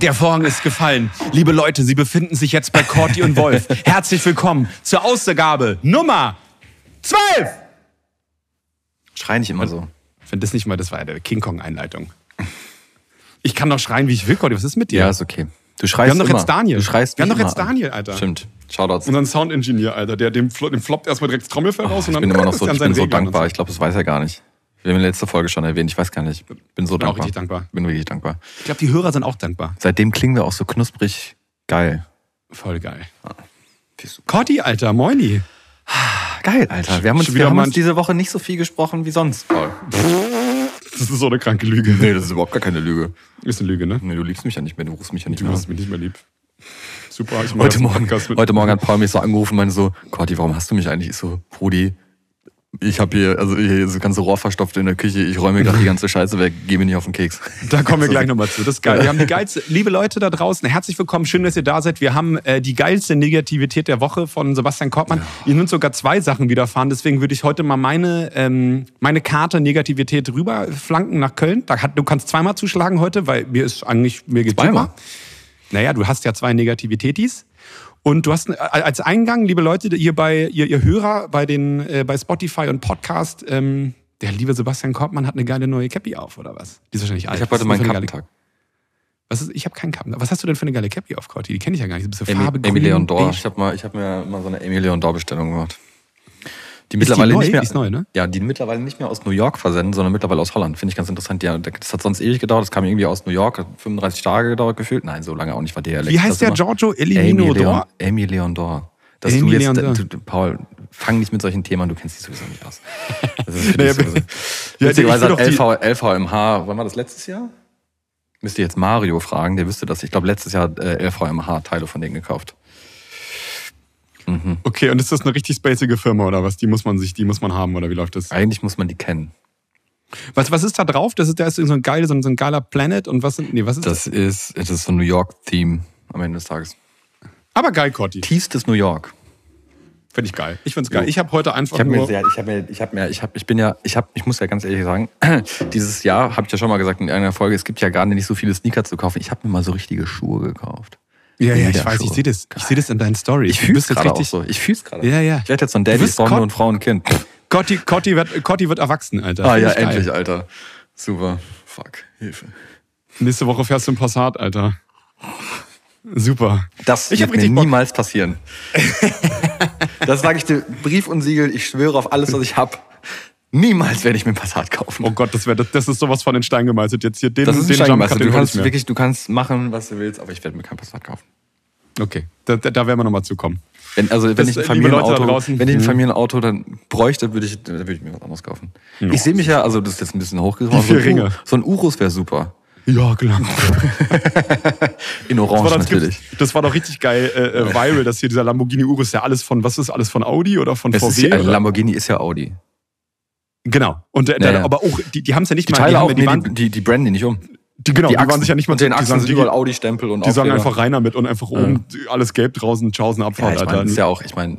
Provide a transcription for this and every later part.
Der Vorhang ist gefallen. Liebe Leute, Sie befinden sich jetzt bei Corti und Wolf. Herzlich willkommen zur Ausgabe Nummer 12. Schrei nicht immer so. Ich finde das nicht mal, das war der King Kong-Einleitung. Ich kann doch schreien, wie ich will, Corti. Was ist mit dir? Ja, ist okay. Du schreist Wir haben doch immer. jetzt Daniel. Du schreist Wir haben doch jetzt an. Daniel, Alter. Stimmt. Shoutouts. Unseren Sound-Engineer, Alter. Der, dem, dem floppt erstmal direkt das Trommelfell raus und Ich dann bin immer noch ist so, ich bin so und dankbar. Ich glaube, das weiß er gar nicht. Wir haben in der letzten Folge schon erwähnt. Ich weiß gar nicht. Bin so bin auch dankbar. richtig dankbar. Bin wirklich dankbar. Ich glaube, die Hörer sind auch dankbar. Seitdem klingen wir auch so knusprig geil. Voll geil. Corti, Alter, moini. Geil, Alter. Wir haben uns, wir haben uns diese Woche nicht so viel gesprochen wie sonst, Paul. Das ist so eine kranke Lüge. Nee, das ist überhaupt gar keine Lüge. Ist eine Lüge, ne? Nee, du liebst mich ja nicht mehr. Du rufst mich ja nicht Du mehr hast an. mich nicht mehr lieb. Super, ich Heute Morgen, heute Morgen hat Paul mich so angerufen und meinte so, Corti, warum hast du mich eigentlich? Ich so, Brudi, ich habe hier, also hier das ganze Rohr verstopft in der Küche, ich räume gerade die ganze Scheiße weg, geh mir nicht auf den Keks. Da kommen wir gleich nochmal zu. Das ist geil. Wir haben die geilste, liebe Leute da draußen, herzlich willkommen, schön, dass ihr da seid. Wir haben äh, die geilste Negativität der Woche von Sebastian Kortmann. Ihr sind sogar zwei Sachen widerfahren, deswegen würde ich heute mal meine, ähm, meine Karte Negativität rüberflanken nach Köln. Da hat, du kannst zweimal zuschlagen heute, weil mir ist eigentlich, mir geht's Zweimal? super. Naja, du hast ja zwei Negativitätis. Und du hast als Eingang, liebe Leute, ihr bei ihr, ihr Hörer bei den äh, bei Spotify und Podcast, ähm, der liebe Sebastian Kortmann hat eine geile neue Cappy auf oder was? Die ist wahrscheinlich alt. Ich habe heute meinen Kappentag. Was ist, ich habe keinen Kappen. Was hast du denn für eine geile Cappy auf, Corti? Die kenne ich ja gar nicht. Ein bisschen Amy, Farbe, Amy grün, Leon Dor. Ich habe hab mir mal so eine Leon Dor Bestellung gemacht. Die die mittlerweile neu? nicht mehr, Die ist neu, ne? Ja, die mittlerweile nicht mehr aus New York versenden, sondern mittlerweile aus Holland. Finde ich ganz interessant. Ja, das hat sonst ewig gedauert. Das kam irgendwie aus New York, hat 35 Tage gedauert gefühlt. Nein, so lange auch nicht war der. Wie heißt der Giorgio Elimino Dor? Amy Leon Dor. Dass Amy du jetzt, Leon du, du, Paul, fang nicht mit solchen Themen an, du kennst dich sowieso nicht aus. Das ist für Naja, dich sowieso. ja, Witzigerweise ich hat will doch LV, LVMH, wann war das letztes Jahr? Müsst ihr jetzt Mario fragen, der wüsste das. Ich glaube, letztes Jahr hat äh, LVMH Teile von denen gekauft. Okay, und ist das eine richtig spacige Firma oder was? Die muss man sich, die muss man haben oder wie läuft das? Eigentlich muss man die kennen. Was, was ist da drauf? Das ist, da ist so ein geil, so ein, so ein geiler Planet und was sind, nee, was ist das? Das ist, das ist so ein New York-Theme am Ende des Tages. Aber geil, Corti. Tiefstes New York. Finde ich geil. Ich find's geil. Ich habe heute einfach Ich mir, nur... sehr- ich habe mir, ich habe mir, ich habe, ich bin ja, ich habe, ich muss ja ganz ehrlich sagen, dieses Jahr habe ich ja schon mal gesagt in einer Folge, es gibt ja gar nicht so viele Sneaker zu kaufen. Ich habe mir mal so richtige Schuhe gekauft. Ja, ja, ich weiß, ich sehe das. Ich sehe das in deinen Stories. Ich fühle es gerade auch so. Ich fühle es gerade. Ja, ja. Ich werde jetzt so ein Daddy, Bombe und Frau und Kind. Corti, Corti, wird, Corti wird erwachsen, Alter. Ah ja, ich geil. endlich, Alter. Super. Fuck. Hilfe. Nächste Woche fährst du im Passat, Alter. Super. Das Ich hab wird mir Bock. niemals passieren. das sage ich dir, Brief und Siegel, ich schwöre auf alles, was ich habe. Niemals werde ich mir ein Passat kaufen. Oh Gott, das, wär, das, das ist sowas von den Stein gemeißelt. Jetzt hier den, das ist den Jump Cut, du kannst wirklich, du kannst machen, was du willst, aber ich werde mir kein Passat kaufen. Okay, da, da, da werden wir nochmal zukommen. Wenn, also, wenn Das, ich ein äh, Familienauto, wenn ich ein Mhm. Familienauto dann bräuchte, würde ich, dann würde ich mir was anderes kaufen. Ich sehe mich ja, also das ist jetzt ein bisschen vier so, Ringe. so ein Urus wäre super. Ja, klar. In Das Orange war, das, natürlich. gibt's- das war doch richtig geil äh, äh, viral, dass hier dieser Lamborghini Urus ja alles von, was ist alles von Audi oder von Es VW? ist ja, oder? Lamborghini ist ja Audi. Genau. Und der, Ja, der, ja. aber auch, die, die haben es ja nicht Die mal. Teile die, auch, ja, die, nee, waren, die, die, die branden die nicht um. die, genau, die, Achsen, waren sich ja nicht mal und den die Achsen sagen, sind die, überall Audi-Stempel und die sagen einfach reiner mit und einfach oben alles gelb draußen, Tschaußen Ja, Abfahrt, ich Alter. meine, ist ja auch, ich meine,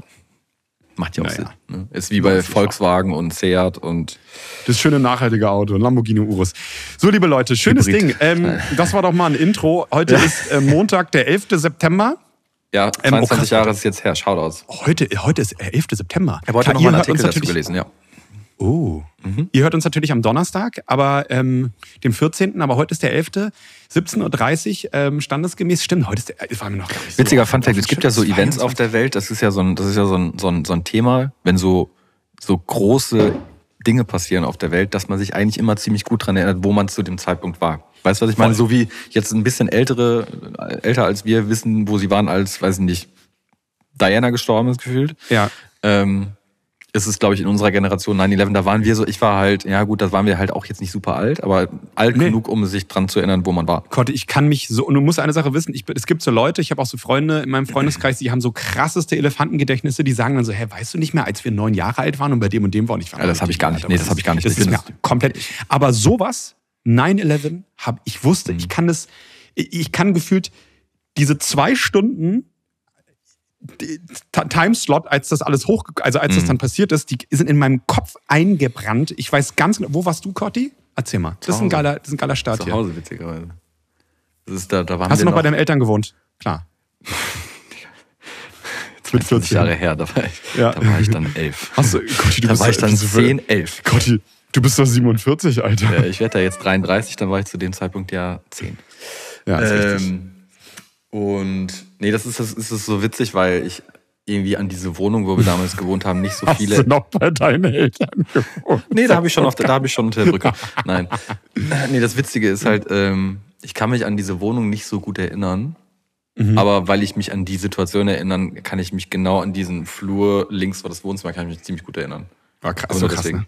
macht ja auch Naja. Sinn. Ne? Ist wie bei Volkswagen und Seat und Das schöne nachhaltige Auto, Lamborghini Urus. So, liebe Leute, schönes Hybrid. Ding. Ähm, das war doch mal ein Intro. Heute ist äh, Montag, der 11. September. ja, Ähm, oh, 22. Jahre ist jetzt her. Shoutouts. Heute, heute ist äh, 11. September. Ich habe heute Klar, noch ihr mal einen Artikel dazu gelesen, ja. Oh. Mhm. Ihr hört uns natürlich am Donnerstag, aber ähm, dem 14., aber heute ist der 11., 17.30 Uhr, ähm, standesgemäß. Stimmt, heute ist der, das war mir noch gar nicht so Witziger auf- Fun Fact, auf es gibt ja so. Events auf der Welt, das ist ja so ein, das ist ja so ein, so ein, so ein Thema, wenn so, so große Dinge passieren auf der Welt, dass man sich eigentlich immer ziemlich gut dran erinnert, wo man zu dem Zeitpunkt war. Weißt du, was ich meine? Voll. So wie jetzt ein bisschen ältere, älter als wir wissen, wo sie waren, als, weiß ich nicht, Diana gestorben ist gefühlt. Ja. Ähm, ist es, glaube ich, in unserer Generation 9-11, da waren wir so, ich war halt, ja gut, da waren wir halt auch jetzt nicht super alt, aber alt Nee. genug, um sich dran zu erinnern, wo man war. Gott, ich kann mich so, und du musst eine Sache wissen, ich, es gibt so Leute, ich habe auch so Freunde in meinem Freundeskreis, die haben so krasseste Elefantengedächtnisse, die sagen dann so, hä, weißt du nicht mehr, als wir neun Jahre alt waren und bei dem und dem waren ich war Ja, das hab ich gar nicht. Nee, das hab ich gar nicht. Das Ich ist bin mir komplett, aber sowas, 9-11, hab, ich wusste, ich kann das, ich kann gefühlt diese zwei Stunden Timeslot, als das alles hoch, also als das dann passiert ist, die sind in meinem Kopf eingebrannt. Ich weiß ganz genau, wo warst du, Cotti? Erzähl mal. Das ist ein geiler, das ist ein geiler Start Zu hier. Hause, witzigerweise. Das ist da, da waren Hast du noch bei noch deinen Eltern gewohnt? Klar. mit 20 Jahre her, da war ich, Ja. da war ich dann elf. Hast du, Gotti, du Da bist war ich dann bist du für- 10, 11. Gotti, du bist doch 47, Alter. Ja, ich werde da jetzt 33, dann war ich zu dem Zeitpunkt ja 10. Ja, ist richtig. Ähm, und nee, das ist, das ist so witzig, weil ich irgendwie an diese Wohnung, wo wir damals gewohnt haben, nicht so Hast viele. du noch bei deinen Eltern gewohnt? Nee, da habe ich schon auf der, da habe ich schon unter der Brücke. Nein. Nee, das Witzige ist halt, ähm, ich kann mich an diese Wohnung nicht so gut erinnern. Mhm. Aber weil ich mich an die Situation erinnern, kann ich mich genau an diesen Flur links war das Wohnzimmer, kann ich mich ziemlich gut erinnern. War krass, Aber so krass, deswegen. ne?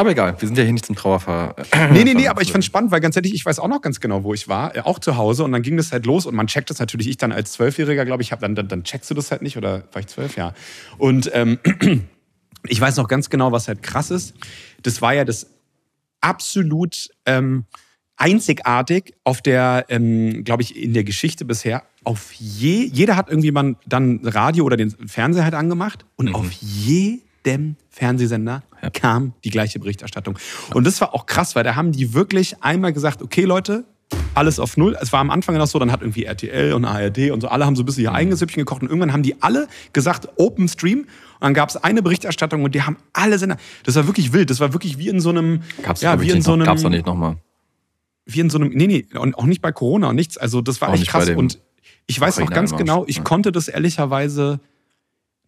Aber egal, wir sind ja hier nicht zum Trauerfahr. Nee, nee, nee, aber ich fand spannend, weil ganz ehrlich, ich weiß auch noch ganz genau, wo ich war, äh, auch zu Hause und dann ging das halt los und man checkt das natürlich, ich dann als Zwölfjähriger, glaube ich, hab dann, dann, dann checkst du das halt nicht oder war ich zwölf, ja. Und ähm, ich weiß noch ganz genau, was halt krass ist. Das war ja das absolut ähm, einzigartig auf der, ähm, glaube ich, in der Geschichte bisher. Auf je, jeder hat irgendwie mal dann Radio oder den Fernseher halt angemacht und auf jedem Fernsehsender kam die gleiche Berichterstattung. Und das war auch krass, weil da haben die wirklich einmal gesagt, okay Leute, alles auf Null. Es war am Anfang noch so, dann hat irgendwie RTL und ARD und so, alle haben so ein bisschen ihr eigenes Süppchen gekocht und irgendwann haben die alle gesagt, Open Stream. Und dann gab es eine Berichterstattung und die haben alle Sender. Das war wirklich wild. Das war wirklich wie in so einem, Gab's ja, wie in nicht so noch, einem, gab's doch nicht nochmal. wie in so einem, nee, nee, und auch nicht bei Corona und nichts. Also das war Auch echt krass. Und ich weiß noch Ukraine ganz genau, ich ja. konnte das ehrlicherweise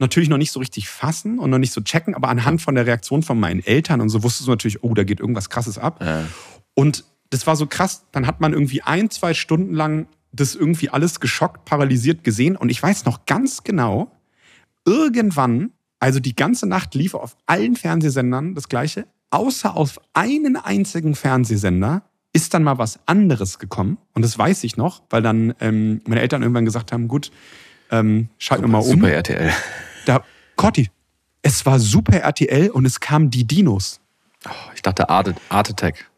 natürlich noch nicht so richtig fassen und noch nicht so checken, aber anhand von der Reaktion von meinen Eltern und so wusstest du natürlich, oh, da geht irgendwas krasses ab. Ja. Und das war so krass, dann hat man irgendwie ein, zwei Stunden lang das irgendwie alles geschockt, paralysiert gesehen. Und ich weiß noch ganz genau, irgendwann, also die ganze Nacht lief auf allen Fernsehsendern das Gleiche, außer auf einen einzigen Fernsehsender ist dann mal was anderes gekommen. Und das weiß ich noch, weil dann ähm, meine Eltern irgendwann gesagt haben, gut, ähm, schalten wir mal um. Super RTL. Da, Cotti, es war super RTL und es kamen die Dinos. Ich dachte Art, Art Attack.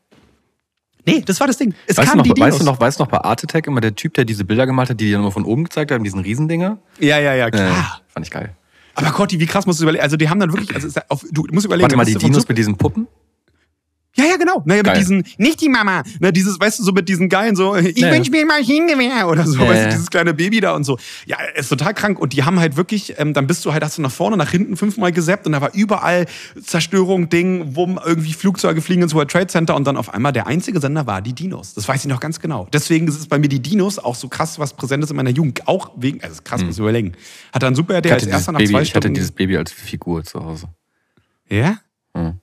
Nee, das war das Ding. Es Weißt du, kamen noch, die Dinos. weißt, du noch, weißt du noch bei Art Attack immer der Typ, der diese Bilder gemalt hat, die die dann immer von oben gezeigt haben, diesen Riesendinger? Ja, ja, ja, klar. Äh, fand ich geil. Aber Cotti, wie krass musst du überlegen? Also die haben dann wirklich, also auf, du musst überlegen. Warte mal, die Dinos mit diesen Puppen? Ja, ja, genau. Naja, mit diesen, nicht die Mama, ne, dieses, weißt du, so mit diesen geilen, so, ich Ja, ja. wünsch mir ein Maschinengewehr oder so, Ja, weißt du, dieses kleine Baby da und so. Ja, ist total krank. Und die haben halt wirklich, ähm, dann bist du halt, hast du nach vorne, nach hinten fünfmal gesappt und da war überall Zerstörung, Ding, wo irgendwie Flugzeuge fliegen ins World Trade Center und dann auf einmal der einzige Sender war die Dinos. Das weiß ich noch ganz genau. Deswegen ist es bei mir die Dinos auch so krass, was präsent ist in meiner Jugend. Auch wegen, also krass, muss ich überlegen. Hat dann super Hm. Der als erster nach Baby, zwei ich hatte Stunden. dieses Baby als Figur zu Hause. ja? Hm.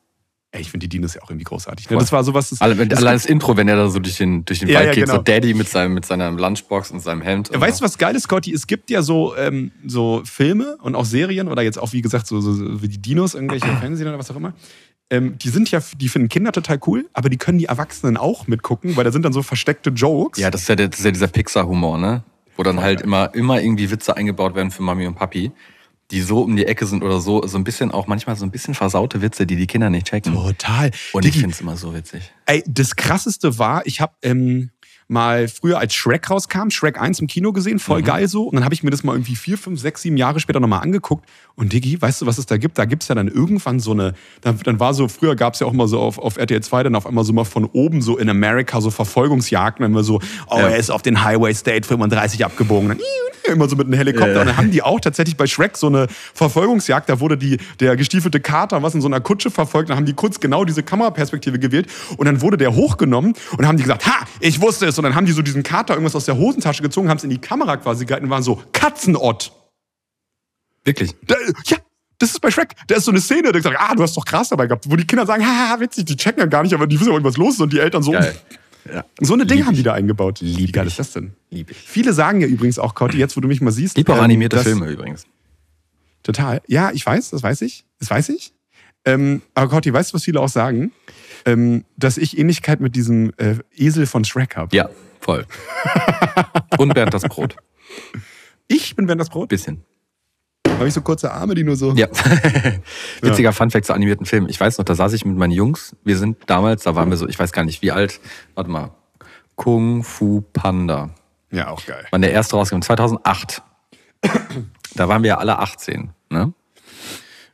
Ey, ich finde die Dinos ja auch irgendwie großartig. Ne? Das war sowas, das, Alle, wenn, das allein das Intro, wenn er da so durch den, durch den Ja, Wald ja, geht, genau. so Daddy mit, seinem, mit seiner Lunchbox und seinem Hemd. und Weißt du, was geil ist, Scotty? Es gibt ja so, ähm, so Filme und auch Serien oder jetzt auch, wie gesagt, so, so, so wie die Dinos, irgendwelche Fernsehen oder was auch immer. Ähm, die sind ja, die finden Kinder total cool, aber die können die Erwachsenen auch mitgucken, weil da sind dann so versteckte Jokes. Ja, das ist ja, der, das ist ja dieser Pixar-Humor, ne? Wo dann halt immer, immer irgendwie Witze eingebaut werden für Mami und Papi, die so um die Ecke sind oder so, so ein bisschen auch manchmal so ein bisschen versaute Witze, die die Kinder nicht checken. Total. Und ich Diggi, finde es immer so witzig. Ey, das krasseste war, ich habe ähm, mal früher als Shrek rauskam, Shrek 1 im Kino gesehen, Mhm. voll geil so. Und dann habe ich mir das mal irgendwie vier, fünf, sechs, sieben Jahre später nochmal angeguckt. Und Diggi, weißt du, was es da gibt? Da gibt's ja dann irgendwann so eine, dann, dann war so, früher gab's ja auch mal so auf, auf RTL 2 dann auf einmal so mal von oben so in Amerika so Verfolgungsjagden, wenn wir so, oh, Ja. er ist auf den Highway State 35 abgebogen. Dann immer so mit einem Helikopter. Ja. Und dann haben die auch tatsächlich bei Shrek so eine Verfolgungsjagd, da wurde die, der gestiefelte Kater, was in so einer Kutsche verfolgt, dann haben die kurz genau diese Kameraperspektive gewählt und dann wurde der hochgenommen und haben die gesagt, ha, ich wusste es. Und dann haben die so diesen Kater irgendwas aus der Hosentasche gezogen, haben es in die Kamera quasi gehalten und waren so, Katzenott. Wirklich. Da, ja, das ist bei Shrek. Da ist so eine Szene, der sagt, ah, du hast doch Gras dabei gehabt, wo die Kinder sagen, haha, witzig, die checken ja gar nicht, aber die wissen ja, was los ist und die Eltern so. Geil. Ja. So eine Ding Lieb haben die da eingebaut. Wie Lieb geil ich. ist das denn? Lieb ich. Viele sagen ja übrigens auch, Cotti, jetzt wo du mich mal siehst. Lieb auch ähm, animierte dass- Filme übrigens. Total. Ja, ich weiß, das weiß ich. Das weiß ich. Ähm, aber Cotti, weißt du, was viele auch sagen? Ähm, dass ich Ähnlichkeit mit diesem äh, Esel von Shrek habe. Ja, voll. Und Bernd das Brot. Ich bin Bernd das Brot. Bisschen. Habe ich so kurze Arme, die nur so. Ja. Witziger Funfact zu animierten Filmen. Ich weiß noch, da saß ich mit meinen Jungs. Wir sind damals, da waren wir so, ich weiß gar nicht wie alt. Warte mal. Kung Fu Panda. Ja, auch geil. Wann der erste rausgekommen? 2008. Da waren wir ja alle 18. Ne?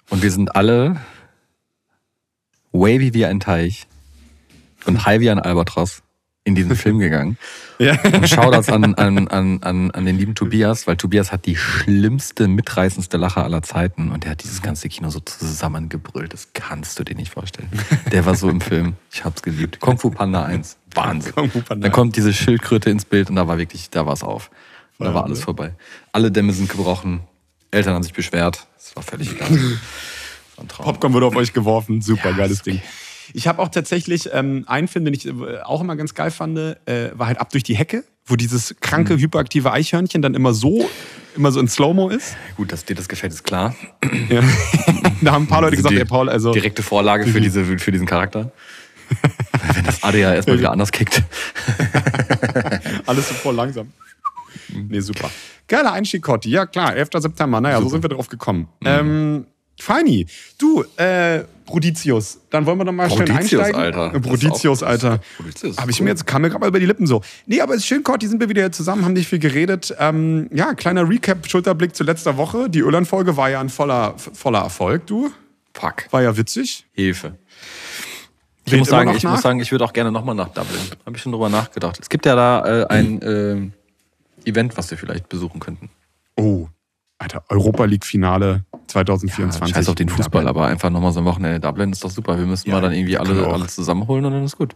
Und wir sind alle wavy wie ein Teich und high wie ein Albatros. in diesen Film gegangen. Ja. Und Shoutouts an, an, an, an, an den lieben Tobias, weil Tobias hat die schlimmste, mitreißendste Lache aller Zeiten und der hat dieses ganze Kino so zusammengebrüllt. Das kannst du dir nicht vorstellen. Der war so im Film. Ich hab's geliebt. Kung Fu Panda 1. Wahnsinn. Kung Fu Panda Dann kommt diese Schildkröte ins Bild und da war wirklich, da war's auf. Da war alles vorbei. Alle Dämme sind gebrochen. Eltern haben sich beschwert. Es war völlig egal. Popcorn wurde auf euch geworfen. Super Ja, geiles okay. Ding. Ich habe auch tatsächlich ähm, einen Film, den ich äh, auch immer ganz geil fand, äh, war halt ab durch die Hecke, wo dieses kranke, hyperaktive Eichhörnchen dann immer so, immer so in Slow-Mo ist. Gut, dass dir das gefällt, ist klar. Ja. da haben ein paar Leute gesagt, Die ey Paul, also Direkte Vorlage für, diese, für diesen Charakter. Wenn das ADHS mal wieder anders kickt. alles so voll langsam. Nee, super. Geiler Einstieg, Cotti. Ja, klar, 11. September. Naja, so sind wir drauf gekommen. Ähm, Feini, du, äh, Bruditius, dann wollen wir doch mal schnell Bruditius, einsteigen. Alter. Äh, Bruditius, Alter. Bruditius, Habe ich cool. mir jetzt, kam mir gerade mal über die Lippen so. Nee, aber ist schön, Cotti, sind wir wieder zusammen, haben nicht viel geredet. Ähm, ja, kleiner Recap, Schulterblick zu letzter Woche. Die Irland-Folge war ja ein voller, voller Erfolg, du. Fuck. War ja witzig. Hilfe. Ich muss sagen, ich muss sagen, ich würde auch gerne nochmal nach Dublin. Habe ich schon drüber nachgedacht. Es gibt ja da äh, ein äh, Event, was wir vielleicht besuchen könnten. Oh, Alter, Europa League-Finale 2024. Scheiß auf den Fußball, Dublin. aber einfach nochmal so ein Wochenende Dublin ist doch super. Wir müssen Ja, mal dann irgendwie alle, alle zusammenholen und dann ist gut.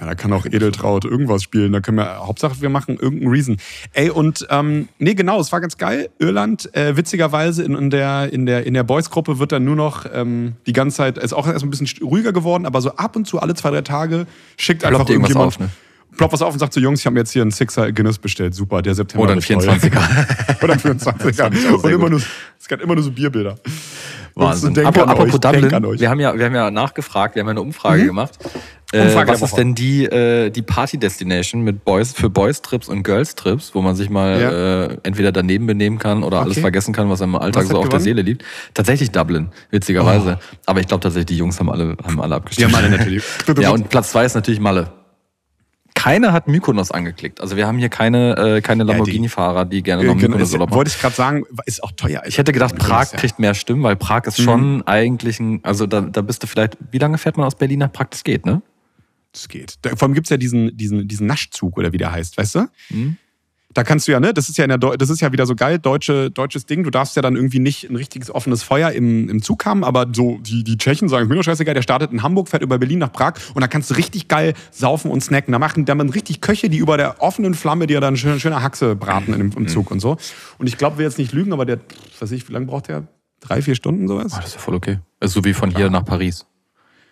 Ja, da kann auch Edeltraut irgendwas spielen. Da können wir, Hauptsache wir machen irgendeinen Reason. Ey, und ähm, nee, genau, es war ganz geil. Irland, äh, witzigerweise in, in der, in der, in der Boys-Gruppe wird dann nur noch ähm, die ganze Zeit, ist auch erst ein bisschen ruhiger geworden, aber so ab und zu alle zwei, drei Tage schickt einfach Ploppt irgendjemand. auf, ne? Ploppt was auf und sagt so, Jungs, ich habe mir jetzt hier einen Sixer Guinness bestellt. Super, der September. Oder ein wird toll. 24er. Oder ein 24er. fand ich auch Und immer nur, es gab immer nur so Bierbilder. Wahnsinn. So, Apropos, Dublin, an euch. wir haben, ja, wir haben ja nachgefragt, wir haben ja eine Umfrage gemacht. Äh, Umfrage der was ist denn die, äh, die Party-Destination mit Boys, für Boys-Trips und Girls-Trips, wo man sich mal Ja. äh, entweder daneben benehmen kann oder alles Okay. vergessen kann, was einem im Alltag so hat auf der gewonnen? Seele liegt? Tatsächlich Dublin, witzigerweise. Aber ich glaube tatsächlich, die Jungs haben alle, haben alle Die abgestimmt. haben alle natürlich. Ja, und Platz zwei ist natürlich Malle. Keiner hat Mykonos angeklickt. Also wir haben hier keine, äh, keine Lamborghini-Fahrer, die gerne noch Äh, genau, Mykonos Urlaub machen. wollte ich gerade sagen, ist auch teuer. Ich hätte gedacht, Prag kriegt mehr Stimmen, weil Prag ist schon eigentlich ein, also da, da bist du vielleicht, wie lange fährt man aus Berlin nach Prag? Das geht, ne? Das geht. Da, vor allem gibt's ja diesen, diesen, diesen Naschzug oder wie der heißt, weißt du? Mhm. Da kannst du ja, ne, das ist ja, in der Deu das ist ja wieder so geil, deutsche, deutsches Ding. Du darfst ja dann irgendwie nicht ein richtiges offenes Feuer im, im Zug haben, aber so die, die Tschechen sagen, ist mir doch scheißegal, der startet in Hamburg, fährt über Berlin nach Prag und da kannst du richtig geil saufen und snacken. Da machen da man richtig Köche, die über der offenen Flamme dir dann schön, schöne Haxe braten im, Mhm. im Zug und so. Und ich glaube, wir jetzt nicht lügen, aber der, was weiß ich, wie lange braucht der? Drei, vier Stunden sowas? Ah, das ist ja voll okay. Also so wie von hier nach Paris.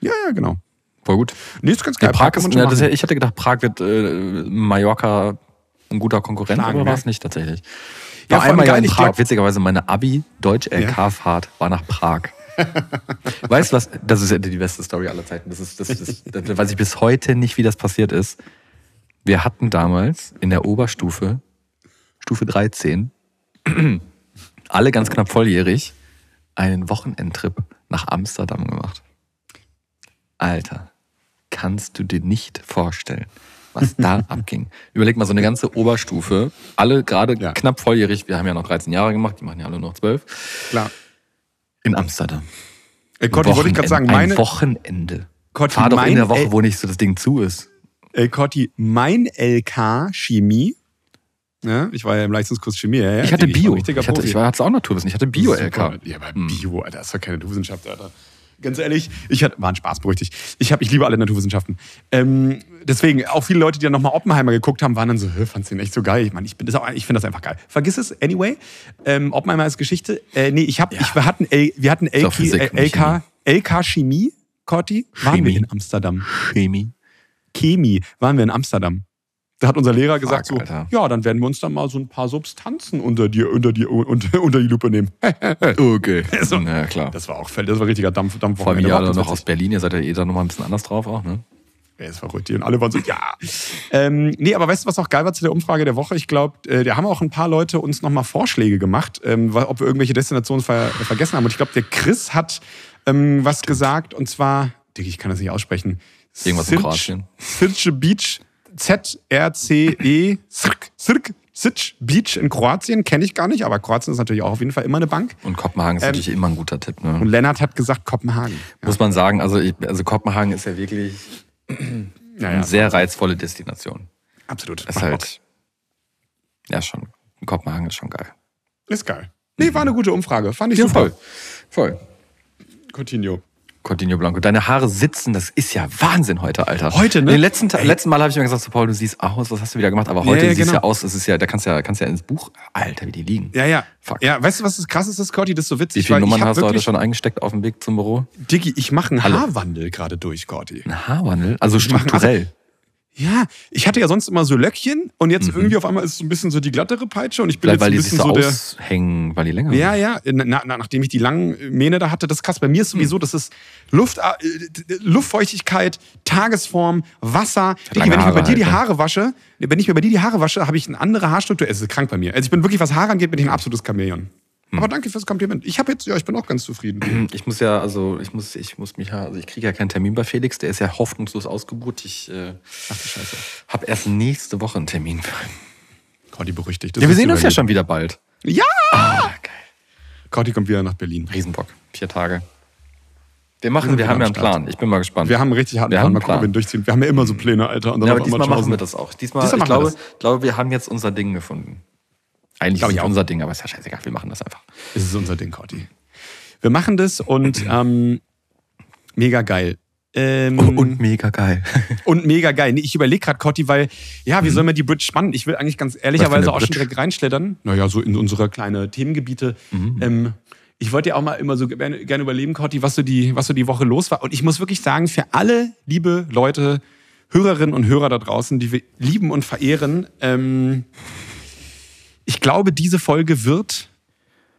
Ja, ja, genau. Voll gut. Nee, ist ganz Ja, geil. Prag kann ist, ja, das, ich hätte gedacht, Prag wird äh, Mallorca ein guter Konkurrent, Schlagen, aber war ne? es nicht tatsächlich. Ja, Ja, allem einmal ja in Prag, glaub- witzigerweise meine Abi-Deutsch-LK-Fahrt war nach Prag. weißt du was? Das ist ja die beste Story aller Zeiten. Das ist, das ist, das weiß ich bis heute nicht, wie das passiert ist. Wir hatten damals in der Oberstufe, Stufe 13, alle ganz knapp volljährig, einen Wochenendtrip nach Amsterdam gemacht. Alter, kannst du dir nicht vorstellen, was da abging. Überleg mal, so eine ganze Oberstufe, alle gerade Ja. knapp volljährig, wir haben ja noch 13 Jahre gemacht, die machen ja alle noch 12, Klar. in Amsterdam. Ey, Cotti, wollte ich gerade sagen, Wochenende- meine, ein Wochenende. Cotti, Fahr doch mein in der Woche, wo nicht so das Ding zu ist. Ey, Cotti, mein LK Chemie, ja, ich war ja im Leistungskurs Chemie, ja, ja, Ich hatte Bio. richtiger Ich hatte, ich war, hatte auch Naturwissen. Ich hatte. Bio-LK. Ja, aber Bio, Alter, das ist doch keine Naturwissenschaft, Alter. Ganz ehrlich, ich hatte, war ein Spaß, beruhig dich. Ich, hab, ich liebe alle Naturwissenschaften. Ähm, deswegen, auch viele Leute, die dann nochmal Oppenheimer geguckt haben, waren dann so, fandst du den echt so geil? Ich meine, ich, bin das auch- ich finde das einfach geil. Vergiss es, anyway. Ähm, Oppenheimer ist Geschichte. Äh, nee, ich hab, ich, wir hatten, L, wir hatten LK, Physik, LK, LK Chemie, Cotti, waren wir Chemie. in Amsterdam. Chemie. Chemie waren wir in Amsterdam. Da hat unser Lehrer gesagt so, Alter. ja, dann werden wir uns dann mal so ein paar Substanzen unter die, unter die, unter, unter die Lupe nehmen. Okay. So. Ja, klar. Das war auch das war richtiger Dampf, Dampf Vor allem ihr war alle noch aus Berlin, ihr seid ja eh da nochmal ein bisschen anders drauf auch, ne? Ja, ist verrückt. Und alle waren so, ja. Ähm, nee, aber weißt du, was auch geil war zu der Umfrage der Woche? Ich glaube, äh, da haben auch ein paar Leute uns nochmal Vorschläge gemacht, ähm, ob wir irgendwelche Destinationen ver vergessen haben. Und ich glaube, der Chris hat ähm, was gesagt, und zwar, Digga, ich kann das nicht aussprechen. Irgendwas in Sirc- Kroatien. Sirce Beach, Z-R-C-E, Sirk, Sitch Beach in Kroatien, kenne ich gar nicht, aber Kroatien ist natürlich auch auf jeden Fall immer eine Bank. Und Kopenhagen ist Ähm, natürlich immer ein guter Tipp, ne? Und Lennart hat gesagt Kopenhagen. Ja. Muss man sagen, also, ich, also Kopenhagen ist ja wirklich Ja, ja, eine sehr reizvolle Destination. Absolut. Ist halt, Bock. ja schon, Kopenhagen ist schon geil. Ist geil. Nee, war eine gute Umfrage. Fand ich Ja, super. voll. Voll. Coutinho. Coutinho Blanco. Deine Haare sitzen, das ist ja Wahnsinn heute, Alter. Heute, ne? Den letzten, letzten Mal habe ich mir gesagt, so, Paul, du siehst aus, was hast du wieder gemacht? Aber heute ja, siehst du ja genau. aus, das ist ja, da kannst du ja, kannst ja ins Buch, Alter, wie die liegen. Ja, ja. Fuck. Ja, weißt du, was das krass ist, das Scotty? Das ist so witzig. Wie viele Nummern hast du heute schon eingesteckt auf dem Weg zum Büro? Diggi, ich mache einen. Haarwandel gerade durch, Scotty. Ein Haarwandel? Also machen- strukturell. Ja, ich hatte ja sonst immer so Löckchen und jetzt irgendwie auf einmal ist es so ein bisschen so die glattere Peitsche und ich bin Mhm. Vielleicht, weil die jetzt sich ein so bisschen so, der. aushängen, weil die länger Ja, ja, na, na, nachdem ich die langen Mähne da hatte, das ist krass. Bei mir ist sowieso, das ist Luft, äh, Luftfeuchtigkeit, Tagesform, Wasser. Lange wenn ich mir bei dir die halt, ne? Haare wasche, wenn ich mir bei dir die Haare wasche, habe ich eine andere Haarstruktur. Es ist krank bei mir. Also ich bin wirklich, was Haare angeht, bin ich ein absolutes Chamäleon. Hm. Aber danke fürs Kompliment. Ich habe jetzt, ja, ich bin auch ganz zufrieden. Ich muss ja, also ich muss, ich muss mich ja, also ich kriege ja keinen Termin bei Felix, der ist ja hoffnungslos ausgebucht. Ich äh, habe erst nächste Woche einen Termin. Cordy beruhigt dich. Das Ja, wir sehen uns ja schon wieder bald. Ja! Ah, geil. Cordy kommt wieder nach Berlin. Riesenbock. Vier Tage. Wir machen, wir wieder haben ja einen Plan. Ich bin mal gespannt. Wir haben einen richtig harten Wir Plan. haben Mal einen gucken, ob wir ihn durchziehen. Wir haben ja immer so Pläne, Alter. Und dann ja, aber diesmal machen wir das auch. Diesmal, Diesmal ich wir glaube, das. glaube, wir haben jetzt unser Ding gefunden. Eigentlich Glaube ich auch. unser Ding, aber ist ja scheißegal, wir machen das einfach. Es ist unser Ding, Cordy. Wir machen das und ähm, mega geil. Ähm, Und mega geil. und mega geil. Nee, ich überlege gerade, Cotti, weil, ja, wie soll man die Bridge spannen? Ich will eigentlich ganz ehrlicherweise auch schon direkt reinschlittern. Naja, so in unsere kleine Themengebiete. Ähm, ich wollte ja auch mal immer so gerne, gerne überleben, Cotti, was so, die, was so die Woche los war. Und ich muss wirklich sagen, für alle liebe Leute, Hörerinnen und Hörer da draußen, die wir lieben und verehren, ähm, ich glaube, diese Folge wird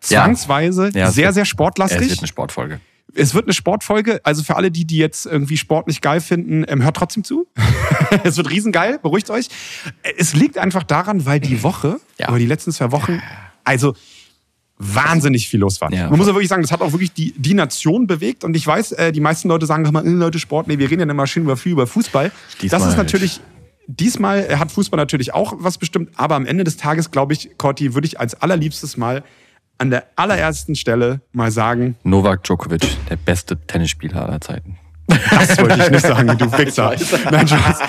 Ja. zwangsweise Ja, es sehr, wird- sehr Es sportlastig. wird eine Sportfolge. Es wird eine Sportfolge, also für alle die, die jetzt irgendwie Sport nicht geil finden, ähm, hört trotzdem zu. es wird riesengeil, beruhigt euch. Es liegt einfach daran, weil die Woche, Ja. oder die letzten zwei Wochen, also wahnsinnig viel los war. Ja. Man muss ja wirklich sagen, das hat auch wirklich die, die Nation bewegt. Und ich weiß, äh, die meisten Leute sagen immer, äh, Leute, Sport, nee, wir reden ja immer schön über viel über Fußball. Diesmal das ist natürlich, diesmal hat Fußball natürlich auch was bestimmt, aber am Ende des Tages, glaube ich, Corti, würde ich als allerliebstes mal an der allerersten Stelle mal sagen, Novak Djokovic, der beste Tennisspieler aller Zeiten. Das wollte ich nicht sagen, du Wichser. Nein, Spaß.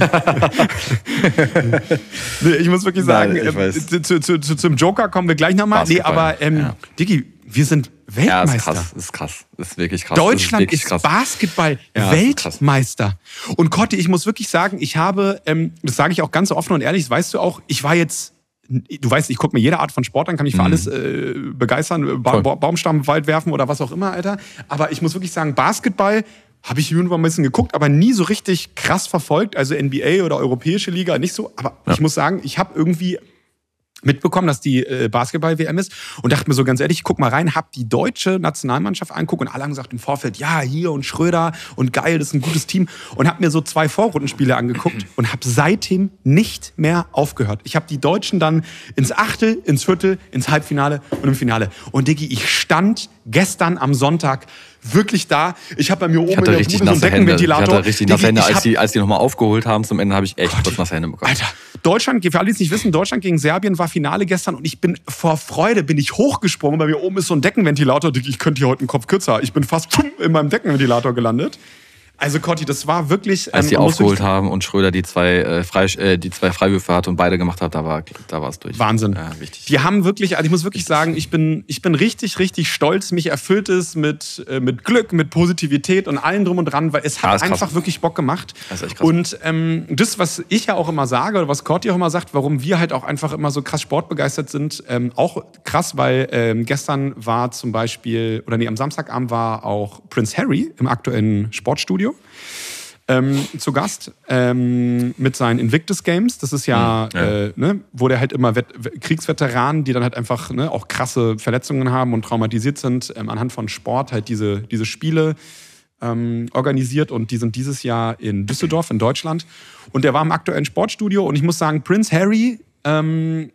nee, ich muss wirklich sagen, Nein, ähm, zu, zu, zu, zum Joker kommen wir gleich nochmal. Nee, aber ähm, ja. Diggi, wir sind Ja, ist Weltmeister. krass, ist krass. Ist wirklich krass. Deutschland ist, wirklich ist, krass. Basketball Ja, das ist. Weltmeister. Und Cotti, ich muss wirklich sagen, ich habe, ähm, das sage ich auch ganz offen und ehrlich, das weißt du auch, ich war jetzt, du weißt, ich gucke mir jede Art von Sport an, kann mich für alles äh, begeistern, ba Mhm. Voll. ba Baumstamm, Wald werfen oder was auch immer, Alter. Aber ich muss wirklich sagen, Basketball habe ich irgendwann ein bisschen geguckt, aber nie so richtig krass verfolgt. Also NBA oder europäische Liga nicht so. Aber ich muss sagen, ich habe irgendwie mitbekommen, dass die äh, Basketball-WM ist und dachte mir so ganz ehrlich, ich guck mal rein, hab die deutsche Nationalmannschaft angucken und alle haben gesagt im Vorfeld, ja, hier und Schröder und geil, das ist ein gutes Team und hab mir so zwei Vorrundenspiele angeguckt und hab seitdem nicht mehr aufgehört. Ich habe die Deutschen dann ins Achtel, ins Viertel, ins Halbfinale und im Finale. Und Diggi, ich stand gestern am Sonntag wirklich da. Ich habe bei mir oben in hatte der richtig Bude so einen nasse Hände. Ich Deckenventilator. hatte richtig nasse Hände, als die, als die nochmal aufgeholt haben. Zum Ende habe ich echt kurz nasse Hände bekommen. Alter, Deutschland, für alle, die es nicht wissen, Deutschland gegen Serbien war Finale gestern und ich bin vor Freude, bin ich hochgesprungen. Bei mir oben ist so ein Deckenventilator. Ich könnte hier heute einen Kopf kürzer. Ich bin fast in meinem Deckenventilator gelandet. Also Cotti, das war wirklich... Als ähm, die aufgeholt haben und Schröder die zwei, äh, Freisch äh, die zwei Freiwürfe hatte und beide gemacht hat, da war da war es durch. Wahnsinn. Ja, wichtig. Die haben wirklich, also ich muss wirklich sagen, ich bin, ich bin richtig, richtig stolz. Mich erfüllt es mit, äh, mit Glück, mit Positivität und allem drum und dran, weil es Ja, hat krass. einfach wirklich Bock gemacht. Das ist echt krass. Und ähm, das, was ich ja auch immer sage, oder was Corti auch immer sagt, warum wir halt auch einfach immer so krass sportbegeistert sind, ähm, auch krass, weil ähm, gestern war zum Beispiel, oder nee, am Samstagabend war auch Prince Harry im aktuellen Sportstudio ähm, zu Gast ähm, mit seinen Invictus Games. Das ist ja, Mhm, ja. Äh, ne, wo der halt immer Wet Kriegsveteranen, die dann halt einfach ne, auch krasse Verletzungen haben und traumatisiert sind, ähm, anhand von Sport halt diese, diese Spiele ähm, organisiert und die sind dieses Jahr in Düsseldorf in Deutschland. Und der war im aktuellen Sportstudio und ich muss sagen, Prince Harry ähm,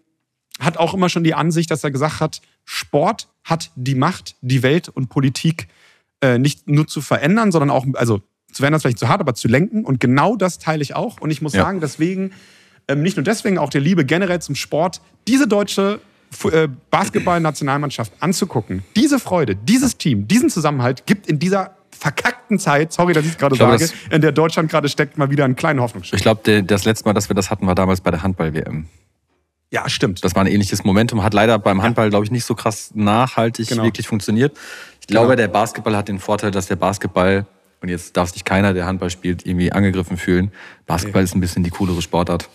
hat auch immer schon die Ansicht, dass er gesagt hat, Sport hat die Macht, die Welt und Politik äh, nicht nur zu verändern, sondern auch, also zu verändern ist vielleicht zu hart, aber zu lenken. Und genau das teile ich auch. Und ich muss Ja. sagen, deswegen, ähm, nicht nur deswegen, auch der Liebe generell zum Sport, diese deutsche äh, Basketball-Nationalmannschaft anzugucken, diese Freude, dieses Team, diesen Zusammenhalt gibt in dieser verkackten Faktenzeit, sorry, dass ich es gerade sage, in der Deutschland gerade steckt, mal wieder einen kleinen Hoffnungsschimmer. Ich glaube, das letzte Mal, dass wir das hatten, war damals bei der Handball-WM. Ja, stimmt. Das war ein ähnliches Momentum. Hat leider beim Handball, glaube ich, nicht so krass nachhaltig genau. wirklich funktioniert. Ich glaube, genau. der Basketball hat den Vorteil, dass der Basketball, und jetzt darf sich keiner, der Handball spielt, irgendwie angegriffen fühlen. Basketball okay. ist ein bisschen die coolere Sportart.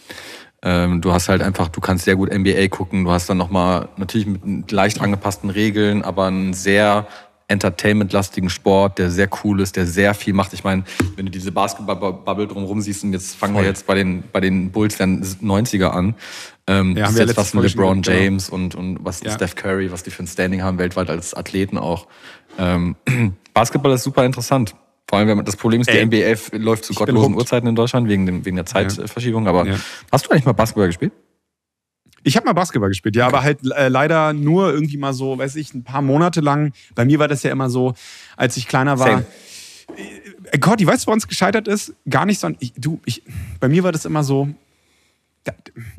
Ähm, du hast halt einfach, du kannst sehr gut NBA gucken. Du hast dann nochmal natürlich mit leicht angepassten Regeln, aber einen sehr entertainment-lastigen Sport, der sehr cool ist, der sehr viel macht. Ich meine, wenn du diese Basketball-Bubble drumherum siehst und jetzt fangen Voll. wir jetzt bei den, bei den Bulls der 90er an. Ähm, ja, das ist jetzt was mit LeBron. James genau. und, und was ja. Steph Curry, was die für ein Standing haben weltweit als Athleten auch. Ähm, Basketball ist super interessant. Vor allem, wenn man, das Problem ist, Ey, die NBA läuft zu gottlosen Uhrzeiten in Deutschland wegen, dem, wegen der Zeitverschiebung. Aber ja. hast du eigentlich mal Basketball gespielt? Ich habe mal Basketball gespielt, ja, okay. aber halt äh, leider nur irgendwie mal so, weiß ich, ein paar Monate lang. Bei mir war das ja immer so, als ich kleiner war. Same. Äh, Gott, weißt du, wo uns gescheitert ist? Gar nicht so. Ich, du, ich, bei mir war das immer so.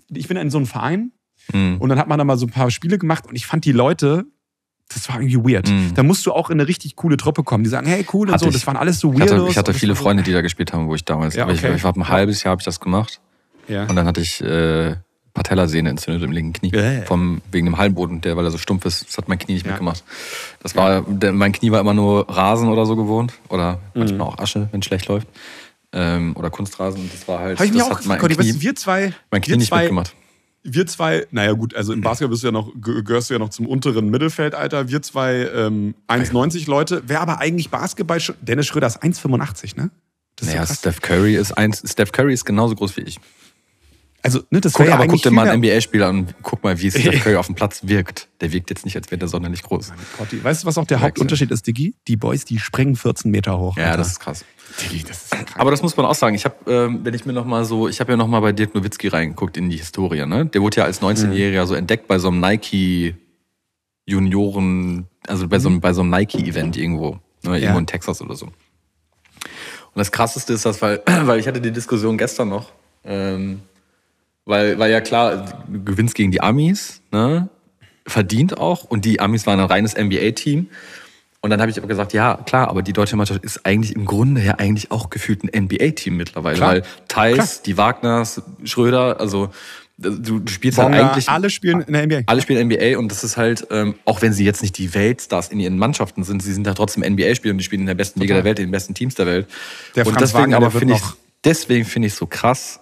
Ich bin in so einem Verein mhm. und dann hat man da mal so ein paar Spiele gemacht und ich fand die Leute, das war irgendwie weird. Mhm. Da musst du auch in eine richtig coole Truppe kommen, die sagen, hey, cool und hatte so. Ich, das waren alles so weird. Ich hatte, ich hatte viele Freunde, die da gespielt haben, wo ich damals. Ja, okay. ich, ich war ein halbes Jahr habe ich das gemacht. Ja. Und dann hatte ich. Äh, Patellasehne entzündet im linken Knie. Yeah. Vom, wegen dem Hallenboden, der, weil er so stumpf ist, das hat mein Knie nicht ja. mitgemacht. Das war, der, mein Knie war immer nur Rasen oder so gewohnt. Oder mhm. manchmal auch Asche, wenn es schlecht läuft. Ähm, oder Kunstrasen. Das war halt. Hab ich mir auch mein Knie, wir zwei. Mein Knie nicht zwei, mitgemacht. Wir zwei, naja gut, also im Basketball bist du ja noch, gehörst du ja noch zum unteren Mittelfeldalter. Wir zwei ähm, 1,90 Leute. Wer aber eigentlich Basketball, Dennis Schröder ist 1,85, ne? Das naja, so Steph Curry ist eins, Steph Curry ist genauso groß wie ich. Also, ne, das guck, ja aber guck dir mal einen NBA-Spieler an und guck mal, wie Steph Curry auf dem Platz wirkt. Der wirkt jetzt nicht, als wäre der sonderlich groß. Weißt du, was auch der Hauptunterschied ist, Diggi? Die Boys, die sprengen 14 Meter hoch. Ja, Alter. das ist krass. Diggi, das ist aber das muss man auch sagen. Ich habe, ähm, wenn ich mir noch mal so, ich habe ja noch mal bei Dirk Nowitzki reingeguckt in die Historie. Ne? Der wurde ja als 19-Jähriger mhm. so entdeckt bei so einem Nike Junioren, also bei so einem, bei so einem Nike-Event irgendwo, ne? irgendwo ja. in Texas oder so. Und das Krasseste ist das, weil, weil ich hatte die Diskussion gestern noch. Ähm, weil, weil ja klar, du gewinnst gegen die Amis, ne? verdient auch. Und die Amis waren ein reines NBA-Team. Und dann habe ich aber gesagt, ja, klar, aber die deutsche Mannschaft ist eigentlich im Grunde ja eigentlich auch gefühlt ein NBA-Team mittlerweile. Klar. Weil Thais, die Wagners, Schröder, also du, du spielst Bonga, halt eigentlich. Alle spielen in der NBA. Alle spielen NBA und das ist halt, ähm, auch wenn sie jetzt nicht die Weltstars in ihren Mannschaften sind, sie sind da trotzdem NBA-Spieler und die spielen in der besten Total. Liga der Welt, in den besten Teams der Welt. Der und Franz deswegen Wagner, aber finde ich, deswegen finde ich so krass,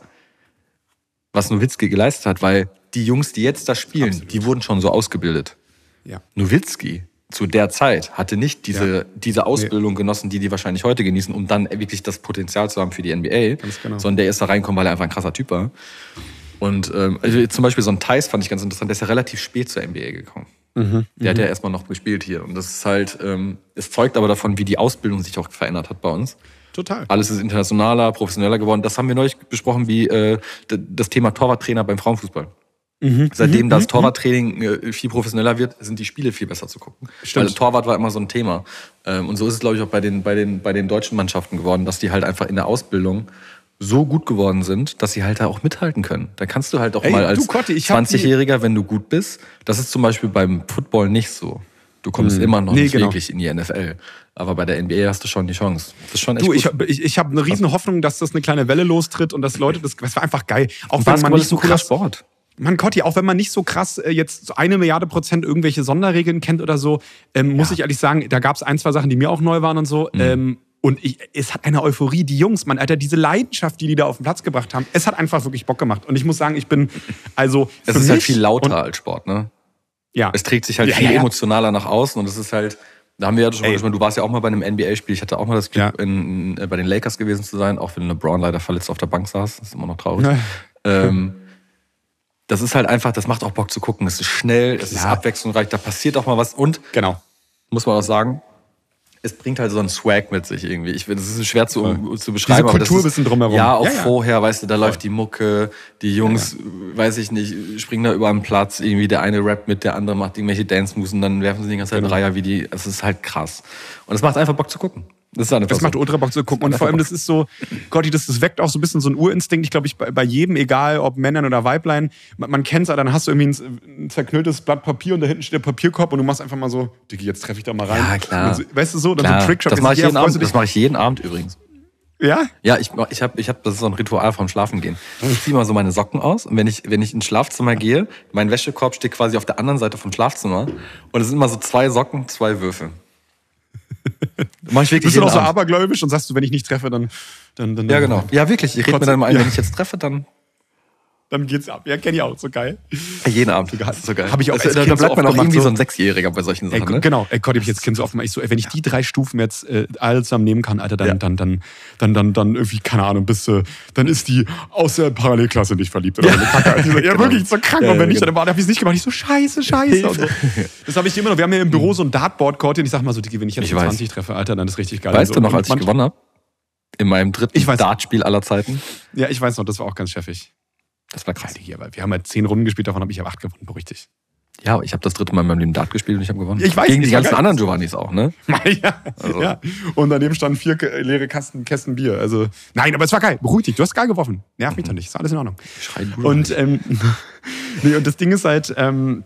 was Nowitzki geleistet hat, weil die Jungs, die jetzt da spielen, Absolut. die wurden schon so ausgebildet. Ja. Nowitzki zu der Zeit hatte nicht diese, ja. diese Ausbildung nee. genossen, die die wahrscheinlich heute genießen, um dann wirklich das Potenzial zu haben für die NBA, genau. sondern der ist da reinkommen, weil er einfach ein krasser Typ war. Und ähm, also zum Beispiel so ein Thais fand ich ganz interessant, der ist ja relativ spät zur NBA gekommen. Mhm, der hat ja mhm. erstmal noch gespielt hier. Und das ist halt, ähm, es zeugt aber davon, wie die Ausbildung sich auch verändert hat bei uns. Total. Alles ist internationaler, professioneller geworden. Das haben wir neulich besprochen, wie äh, das Thema Torwarttrainer beim Frauenfußball. Mhm. Seitdem mhm. das mhm. Torwarttraining äh, viel professioneller wird, sind die Spiele viel besser zu gucken. Stimmt. Weil Torwart war immer so ein Thema. Ähm, und so ist es, glaube ich, auch bei den, bei, den, bei den deutschen Mannschaften geworden, dass die halt einfach in der Ausbildung so gut geworden sind, dass sie halt da auch mithalten können. Da kannst du halt auch Ey, mal als 20-Jähriger, wenn du gut bist, das ist zum Beispiel beim Football nicht so. Du kommst hm. immer noch nee, nicht genau. wirklich in die NFL. Aber bei der NBA hast du schon die Chance. Das ist schon echt du, ich, ich, ich habe eine riesen Hoffnung, dass das eine kleine Welle lostritt und dass Leute das. Das war einfach geil. Auch wenn man nicht so krass Sport. Man Cotti, auch wenn man nicht so krass äh, jetzt eine Milliarde Prozent irgendwelche Sonderregeln kennt oder so, ähm, muss ich ehrlich sagen, da gab es ein, zwei Sachen, die mir auch neu waren und so. Mhm. Ähm, und ich, es hat eine Euphorie, die Jungs, man, Alter, diese Leidenschaft, die die da auf den Platz gebracht haben, es hat einfach wirklich Bock gemacht. Und ich muss sagen, ich bin, also. Es ist halt viel lauter als Sport, ne? Ja. Es trägt sich halt ja, viel ja, emotionaler nach außen und es ist halt, da haben wir ja schon mal gesprochen, du warst ja auch mal bei einem NBA-Spiel. Ich hatte auch mal das Glück, ja. in, in, bei den Lakers gewesen zu sein, auch wenn LeBron leider verletzt auf der Bank saß. Das ist immer noch traurig. Ähm, das ist halt einfach, das macht auch Bock zu gucken. Es ist schnell, es ist abwechslungsreich, da passiert auch mal was. Und, genau. muss man auch sagen, es bringt halt so einen Swag mit sich irgendwie. Ich es ist schwer zu, um, zu beschreiben. Diese Kultur aber das ist, drumherum. Ja, auch ja, ja. vorher, weißt du, da läuft die Mucke, die Jungs, ja, weiß ich nicht, springen da über den Platz, irgendwie der eine rappt mit, der andere macht irgendwelche Dance-Moves und dann werfen sie die ganze Zeit genau. Reiher wie die, es ist halt krass. Und es macht einfach Bock zu gucken. Das, Das so. macht ultra Bock zu gucken. Und vor allem, das ist so, Gotti, das, das weckt auch so ein bisschen so ein Urinstinkt. Ich glaube, ich, bei, bei jedem, egal ob Männern oder Weiblein, man, man kennt es, dann hast du irgendwie ein, ein zerknülltes Blatt Papier und da hinten steht der Papierkorb und du machst einfach mal so, Diggi, jetzt treffe ich da mal rein. Ja, klar. So, weißt du so, dann Klar, so Trickshot. das mache ich, jeden das mach ich jeden Abend übrigens. Ja? Ja, ich, ich habe, ich hab, das ist so ein Ritual vom Schlafengehen. Ich ziehe mal so meine Socken aus und wenn ich, wenn ich ins Schlafzimmer gehe, mein Wäschekorb steht quasi auf der anderen Seite vom Schlafzimmer und es sind immer so zwei Socken, zwei Würfel. Mach ich wirklich Bist du noch so Abend. abergläubisch und sagst du, wenn ich nicht treffe, dann. dann, dann Ja, genau. Ja, wirklich. Ich rede mir dann mal ein, ja. wenn ich jetzt treffe, dann Dann geht's ab. Ja, kenn ich auch. So geil. jeden Abend. Das ist so geil. Hab ich auch das, als da, da Kind so bleibt man auch irgendwie so so- ein Sechsjähriger bei solchen Ey, Sachen. Ne? Genau, ey Gott, ich hab jetzt Kind so oft gemacht. Ich so, ey, wenn ich die drei Stufen jetzt äh, alle zusammen nehmen kann, Alter, dann, Ja. dann, dann, dann, dann, dann irgendwie, keine Ahnung, bist du, dann ist die aus der Parallelklasse nicht verliebt oder so eine Kacke. Also, ja, Genau. wirklich so krank. Ja, und wenn ja, nicht, genau. dann war, hab ich es nicht gemacht. Ich so, scheiße, scheiße. Und so. Das habe ich immer noch. Wir haben ja im Büro so ein Dartboard, Corti, und ich sag mal so, Digi, wenn ich jetzt Ich die weiß. 20 treffe, Alter, dann ist richtig geil. Weißt Also, du noch, als ich gewonnen habe? In meinem dritten Ich. Dartspiel aller Zeiten? Ja, ich weiß noch, das war auch ganz cheffig. Das war krass. Digi, aber wir haben halt zehn Runden gespielt, davon habe ich aber acht gewonnen, dich. Ja, aber ich habe das dritte Mal in meinem Leben Dart gespielt und ich habe gewonnen. Ich weiß, Gegen die ganzen anderen Giovannis auch, ne? ja, Also. ja. Und daneben standen vier leere Kasten, Kästen Bier. Also, nein, aber es war geil. Beruhig dich. Du hast geil geworfen. Nerv mich doch nicht. Ist alles in Ordnung. Schrei du Und, ähm, nee, und das Ding ist halt, ähm,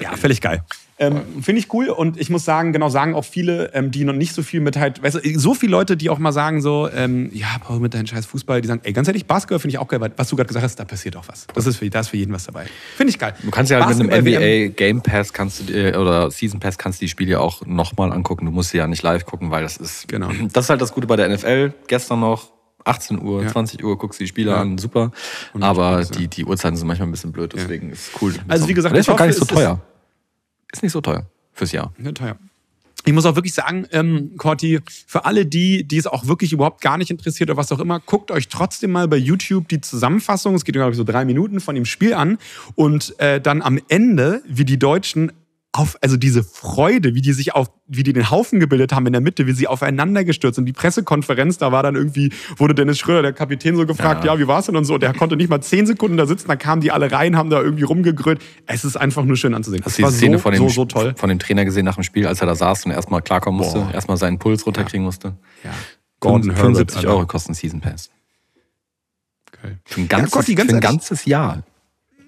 ja, völlig geil. Ähm, Finde ich cool und ich muss sagen, genau, sagen auch viele, ähm, die noch nicht so viel mit halt, weißt du, so viele Leute, die auch mal sagen so, ähm, ja, Paul, mit deinem scheiß Fußball, die sagen, ey, ganz ehrlich, Basketball finde ich auch geil, weil was du gerade gesagt hast, da passiert auch was. Das ist für, da ist für jeden was dabei. Finde ich geil. Du kannst ja halt mit einem NBA Game Pass kannst du dir, oder Season Pass kannst du die Spiele auch nochmal angucken. Du musst sie ja nicht live gucken, weil das ist. Genau. Das ist halt das Gute bei der NFL. Gestern noch 18 Uhr, Ja. 20 Uhr guckst du die Spiele Ja. an, super. Und Aber ja. die, die Uhrzeiten sind manchmal ein bisschen blöd, deswegen ist es cool. Also wie gesagt, der ist auch gar nicht so es ist- teuer. Ist nicht so teuer fürs Jahr. Ja, teuer. Ich muss auch wirklich sagen, ähm, Corti, für alle die, die es auch wirklich überhaupt gar nicht interessiert oder was auch immer, guckt euch trotzdem mal bei YouTube die Zusammenfassung, es geht glaube ich so drei Minuten von dem Spiel an und äh, dann am Ende, wie die Deutschen auf, also diese Freude, wie die sich auf, wie die den Haufen gebildet haben in der Mitte, wie sie aufeinander gestürzt und die Pressekonferenz, da war dann irgendwie, wurde Dennis Schröder, der Kapitän, so gefragt, ja, Ja. wie war's denn und so, und der konnte nicht mal zehn Sekunden da sitzen, da kamen die alle rein, haben da irgendwie rumgegrölt. Es ist einfach nur schön anzusehen. Hast du die Szene so, von, dem, so, so toll. von dem Trainer gesehen nach dem Spiel, als er da saß und erstmal klarkommen musste, Boah. erstmal seinen Puls runterkriegen musste? Ja. Gordon Herbert, 75 Alter. Euro kosten Season Pass. Geil. Für ein ganzes, Gotti, ganz für ein ganzes Jahr.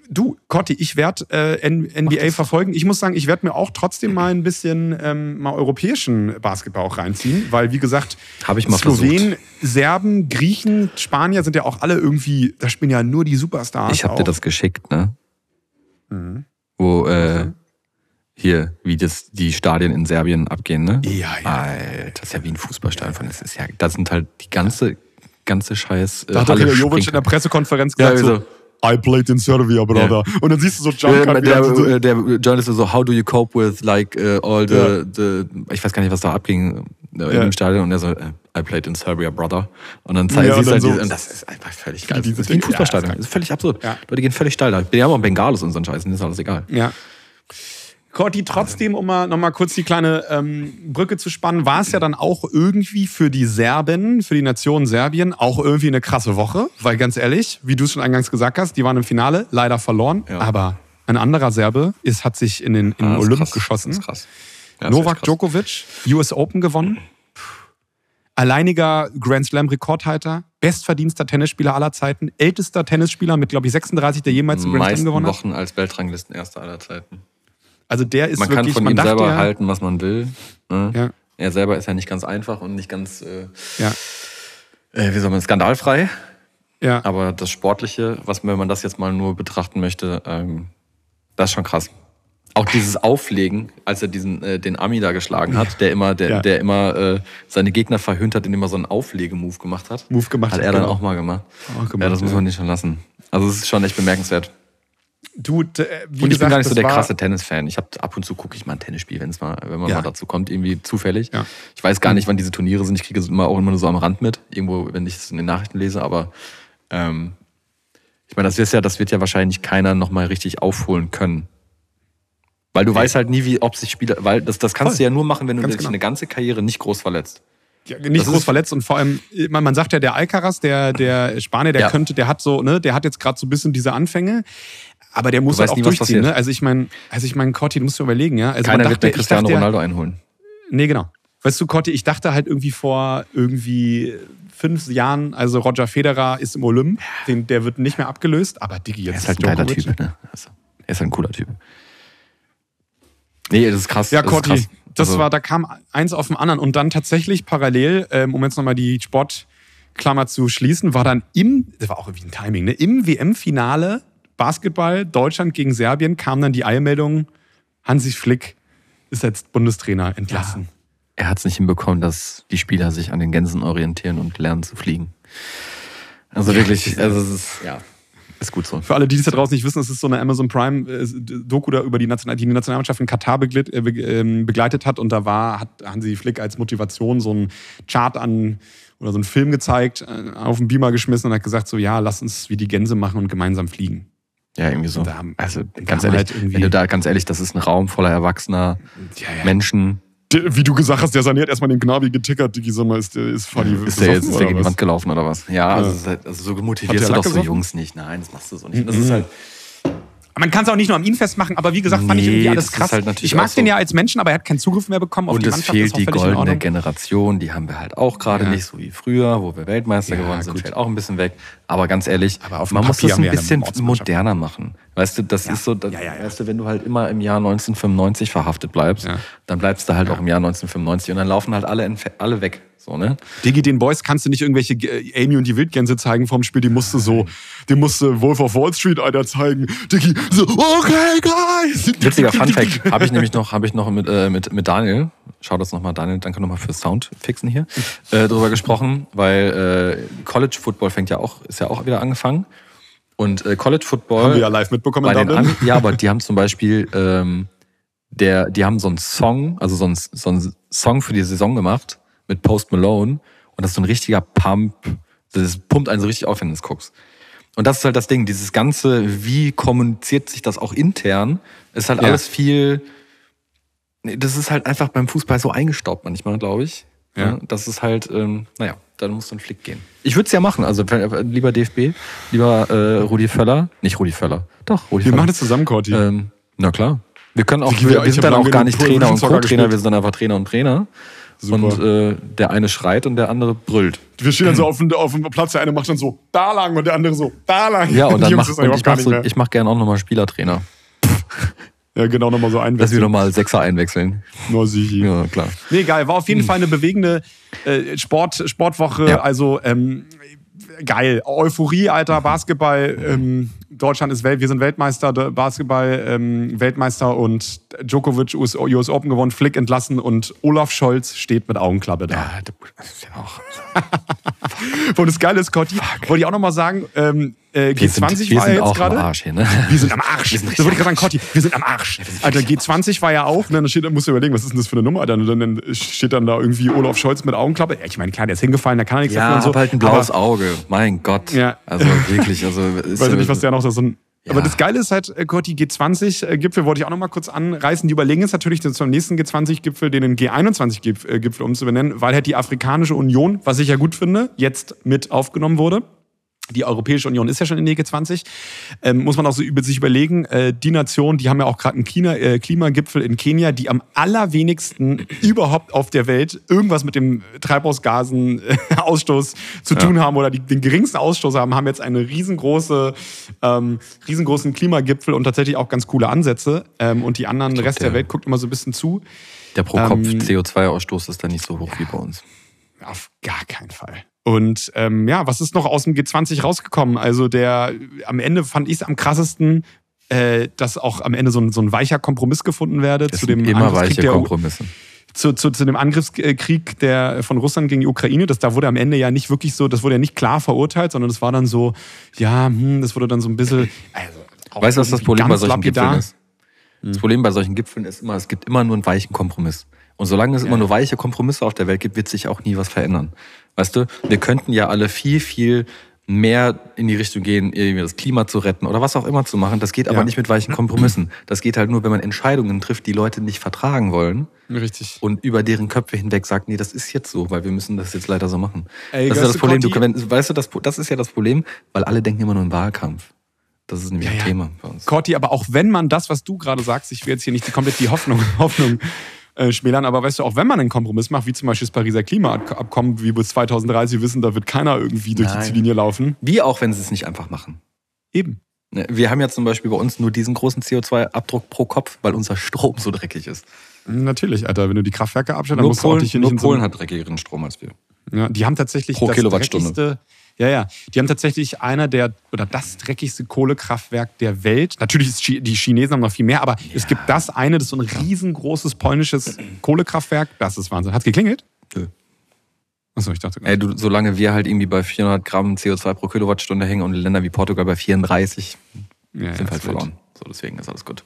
Du, Cotti, ich werde äh, NBA verfolgen. Ich muss sagen, ich werde mir auch trotzdem mal ein bisschen ähm, mal europäischen Basketball auch reinziehen, weil wie gesagt, Habe ich mal Slowenen, Serben, Griechen, Spanier sind ja auch alle irgendwie, da spielen ja nur die Superstars. Ich habe dir das geschickt, ne? Mhm. Wo äh, hier, wie das die Stadien in Serbien abgehen, ne? Ja, ja. Alter, das ist ja wie ein Fußballstadion. von- Das ist ja, das sind halt die ganze, ganze Scheiß. Äh, Da hat doch Halle der Jovic in der. Pressekonferenz Ja, gesagt, wieso? so, I played in Serbia, brother. Und dann siehst du so Der, Jump der, der, der Journalist ist so, how do you cope with like uh, all the, Ja. the, ich weiß gar nicht, was da abging äh, in Ja. dem Stadion und er so, äh, I played in Serbia, brother. Und dann zeigt Ja, sie halt so- diese, und das ist einfach völlig geil. Das ist wie ein. Ja, Fußballstadion. ist das ist völlig absurd. Ja. Leute gehen völlig steil da. Wir haben auch Bengalos und so einen Scheiß, ist alles egal. Ja. Corti, trotzdem, um mal, noch mal kurz die kleine ähm, Brücke zu spannen, war es ja dann auch irgendwie für die Serben, für die Nation Serbien, auch irgendwie eine krasse Woche. Weil ganz ehrlich, wie du es schon eingangs gesagt hast, die waren im Finale, leider verloren. Ja. Aber ein anderer Serbe ist, hat sich in den, in den Ah, Olymp krass. geschossen. Das ist krass. Ja, Novak. Djokovic, US Open gewonnen. Alleiniger Grand Slam Rekordhalter, bestverdienster Tennisspieler aller Zeiten, ältester Tennisspieler mit, glaube ich, 36, der jemals einen Grand Slam gewonnen hat. Wochen als Weltranglistenerster aller Zeiten. Also der ist Man wirklich, kann von ihm selber ja, halten, was man will. Ne? Ja. Er selber ist ja nicht ganz einfach und nicht ganz, äh, Ja, äh, wie soll man, skandalfrei. ja. Aber das Sportliche, was wenn man das jetzt mal nur betrachten möchte, ähm, das ist schon krass. Auch dieses Auflegen, als er diesen äh, den Ami da geschlagen hat, der immer, der, Ja. der immer äh, seine Gegner verhöhnt hat, indem er so einen Auflegemove gemacht hat. Move gemacht Hat hat, er dann genau. auch mal gemacht. Auch gemacht, ja, das muss man nicht schon lassen. Also es ist schon echt bemerkenswert. Du, äh, wie und ich bin gesagt, gar nicht so der krasse Tennisfan. Ich habe ab und zu gucke ich mal ein Tennisspiel, wenn es mal, wenn man Ja. mal dazu kommt, irgendwie zufällig. Ja. Ich weiß gar nicht, wann diese Turniere sind. Ich kriege es immer auch immer nur so am Rand mit, irgendwo, wenn ich es in den Nachrichten lese. Aber ähm, ich meine, das ist ja, das wird ja wahrscheinlich keiner noch mal richtig aufholen können. Weil du weißt halt nie, wie, ob sich Spieler, weil das, das kannst Voll. du ja nur machen, wenn du Ganz dich genau. eine ganze Karriere nicht groß verletzt. Ja, nicht Das groß verletzt und vor allem, man, man sagt ja, der Alcaraz, der, der Spanier, der Ja. könnte, der hat so, ne, der hat jetzt gerade so ein bisschen diese Anfänge, aber der muss halt auch nie, durchziehen. Ne? Also ich meine, also ich meine, Corti, du musst dir überlegen, ja. Also Keiner man wird dachte, den Cristiano dachte Ronaldo einholen. Nee, genau. Weißt du, Cotti, ich dachte halt irgendwie vor irgendwie fünf Jahren, also Roger Federer ist im Olymp, den, der wird nicht mehr abgelöst, aber Digi, jetzt er ist halt ein geiler. Typ, ne? Also, er ist halt ein cooler Typ. Nee, das ist krass. Ja, das Cotti, krass. das Also, war, da kam eins auf dem anderen und dann tatsächlich parallel, ähm, um jetzt nochmal die Sportklammer zu schließen, war dann im, das war auch irgendwie ein Timing, ne? Im WM-Finale Basketball Deutschland gegen Serbien kam dann die Eilmeldung, Hansi Flick ist jetzt Bundestrainer entlassen. Er hat es nicht hinbekommen, dass die Spieler sich an den Gänsen orientieren und lernen zu fliegen. Also wirklich, also es ist, ja, ist gut so. Für alle, die es da draußen nicht wissen, es ist so eine Amazon Prime äh, Doku da über die, National die Nationalmannschaft in Katar begleitet, äh, ähm, begleitet hat und da war hat Hansi Flick als Motivation so einen Chart an oder so einen Film gezeigt, äh, auf den Beamer geschmissen und hat gesagt so ja, lass uns wie die Gänse machen und gemeinsam fliegen. Ja, irgendwie so. Da haben- Also ganz ehrlich, halt irgendwie- wenn du da ganz ehrlich, das ist ein Raum voller erwachsener Ja, ja. Menschen. Wie du gesagt hast, der saniert erstmal den Gnabi getickert, Digi, sag mal, ist der ist voll die Ist der jetzt ist der gegen die? Wand gelaufen oder was? Ja, Also, halt, also so Hat motivierst der du doch so? Jungs nicht. Nein, das machst du so nicht. Das ist halt, Man kann es auch nicht nur am ihn festmachen, aber wie gesagt, fand ich Nee, irgendwie alles krass. halt ich mag den so. ja als Menschen, aber er hat keinen Zugriff mehr bekommen auf und die es Mannschaft. fehlt ist auch die goldene. Generation, die haben wir halt auch gerade Ja. nicht, so wie früher, wo wir Weltmeister Ja, geworden sind, gut. fällt auch ein bisschen weg. Aber ganz ehrlich, Aber man muss das ein bisschen moderner machen. Weißt du, das Ja. ist so, das, Ja, ja, ja. weißt du, wenn du halt immer im Jahr 1995 verhaftet bleibst, Ja. dann bleibst du halt auch im Jahr 1995 und dann laufen halt alle, alle weg. So, ne? Digi, den Boys kannst du nicht irgendwelche äh, Amy und die Wildgänse zeigen vom Spiel. Die musste so, die musste Wolf of Wall Street Alter zeigen. Digi, so, okay, guys. Witziger Fun Fact habe ich nämlich noch, habe ich noch mit, äh, mit, mit Daniel, schau das nochmal, Daniel, danke nochmal fürs Sound fixen hier, äh, drüber gesprochen, weil äh, College Football fängt ja auch, ist ja auch wieder angefangen. Und äh, College Football. Haben wir ja live mitbekommen in Dublin. Ja, aber die haben zum Beispiel, ähm, der, die haben so einen Song, also so einen, so einen Song für die Saison gemacht mit Post Malone und das ist so ein richtiger Pump. Das pumpt einen so richtig auf, wenn du es guckst. Und das ist halt das Ding, dieses ganze, wie kommuniziert sich das auch intern, ist halt Ja. alles viel. Das ist halt einfach beim Fußball so eingestaubt manchmal, glaube ich. Ja. Das ist halt, ähm, naja, dann muss so ein Flick gehen. Ich würde es ja machen, also wenn- lieber DFB, lieber äh, Rudi Völler, nicht Rudi Völler, doch Rudi Wir Völler. machen das zusammen, Corti. Ähm, na klar. Wir können auch, Ich- wir, wir sind dann auch gar nicht Trainer und Co-Trainer, wir sind einfach Trainer und Trainer. Super. Und äh, der eine schreit und der andere brüllt. wir stehen dann so auf dem, auf dem Platz, der eine macht dann so da lang und der andere so da lang. Ja, und Die dann mach, und ich gar mach, nicht so, mach gerne auch nochmal Spielertrainer. Ja, genau, nochmal so Dass wir einwechseln. nochmal Sechser einwechseln. No, sichi. Ja, klar. Nee, geil. War auf jeden Fall eine bewegende äh, Sport, Sportwoche. Ja. Also ähm, geil. Euphorie, Alter. Basketball. Ähm, Deutschland ist Welt. Wir sind Weltmeister. Basketball ähm, Weltmeister und Djokovic US, US Open gewonnen. Flick entlassen und Olaf Scholz steht mit Augenklappe da. Ja, das ist ja auch. Und das Geile ist, Cotti, wollte ich auch nochmal sagen, ähm, äh, Wir sind, G20 wir war ja sind jetzt auch am gerade. Arsch hier, ne? Wir sind am Arsch. Wir sind das wollte ich gerade sagen, Cotti, wir sind am Arsch. Alter, G20 war ja auch, ne, dann steht, musst du überlegen, was ist denn das für eine Nummer? Dann, dann, steht dann da irgendwie Olaf Scholz mit Augenklappe. Ich meine, klar, der ist hingefallen, der kann ja nichts dafür Ja, und so. halt ein blaues aber, Auge. Mein Gott. Ja. Also wirklich, also. Ist Weiß ja- ich nicht, was der noch da so ein. Ja. Aber das Geile ist halt, äh, Cotti, G20-Gipfel wollte ich auch noch mal kurz anreißen. Die überlegen jetzt natürlich zum nächsten G20-Gipfel den G21-Gipfel umzubenennen, weil halt die Afrikanische Union, was ich ja gut finde, jetzt mit aufgenommen wurde. Die Europäische Union ist ja schon in der G20. Ähm, muss man auch so über sich überlegen, äh, die Nation, die haben ja auch gerade einen Klima, äh, Klimagipfel in Kenia, die am allerwenigsten überhaupt auf der Welt irgendwas mit dem Treibhausgasen-Ausstoß zu tun haben oder die, den geringsten Ausstoß haben, haben jetzt eine riesengroße, ähm, riesengroßen Klimagipfel und tatsächlich auch ganz coole Ansätze. Ähm, und die anderen, der Rest der der- Welt guckt immer so ein bisschen zu. Der pro-Kopf Ähm, CO2-Ausstoß ist da nicht so hoch wie bei uns. Auf gar keinen Fall. Und ähm, ja, was ist noch aus dem G20 rausgekommen? Also der am Ende fand ich es am krassesten, äh, dass auch am Ende so ein, so ein weicher Kompromiss gefunden werde Das zu dem immer Angriffskrieg weiche der, Kompromisse. zu, zu, zu dem Angriffskrieg der von Russland gegen die Ukraine. Das da wurde am Ende ja nicht wirklich so, das wurde ja nicht klar verurteilt, sondern es war dann so, ja, hm, das wurde dann so ein bisschen. Also, Weißt du, was das Problem bei solchen lapidar. Gipfeln ist? Das Problem bei solchen Gipfeln ist immer, es gibt immer nur einen weichen Kompromiss. Und solange es immer nur weiche Kompromisse auf der Welt gibt, wird sich auch nie was verändern. Weißt du, wir könnten ja alle viel, viel mehr in die Richtung gehen, irgendwie das Klima zu retten oder was auch immer zu machen. Das geht aber Ja. nicht mit weichen Kompromissen. Das geht halt nur, wenn man Entscheidungen trifft, die Leute nicht vertragen wollen Richtig. und über deren Köpfe hinweg sagt, nee, das ist jetzt so, weil wir müssen das jetzt leider so machen. Ey, das ist weißt das Problem. Du, wenn, weißt du, das, das ist ja das Problem, weil alle denken immer nur im Wahlkampf. Das ist nämlich Ja, ein ja. Thema bei uns. Corti, aber auch wenn man das, was du gerade sagst, ich will jetzt hier nicht die, komplett die Hoffnung, Hoffnung äh, schmälern. Aber weißt du, auch wenn man einen Kompromiss macht, wie zum Beispiel das Pariser Klimaabkommen, wie bis 2030 wissen, da wird keiner irgendwie durch Nein. die Ziellinie laufen. Wie auch, wenn sie es nicht einfach machen. Eben. Ne, Wir haben ja zum Beispiel bei uns nur diesen großen CO2-Abdruck pro Kopf, weil unser Strom so dreckig ist. Natürlich, Alter. Wenn du die Kraftwerke abstellst, dann musst du auch Polen, dich hier nur nicht in so Polen hat dreckigeren Strom als wir. Ja, die haben tatsächlich Pro das Kilowattstunde. dreckigste. Ja, ja. Die haben tatsächlich einer der oder das dreckigste Kohlekraftwerk der Welt. Natürlich ist die Chinesen haben noch viel mehr, aber es gibt das eine, das ist so ein riesengroßes polnisches Kohlekraftwerk. Das ist Wahnsinn. Hat's geklingelt? Nö. Achso, ich dachte. Ey, du, solange wir halt irgendwie bei 400 Gramm CO2 pro Kilowattstunde hängen und Länder wie Portugal bei 34, Ja, ja, sind ist halt verloren. So, deswegen ist alles gut.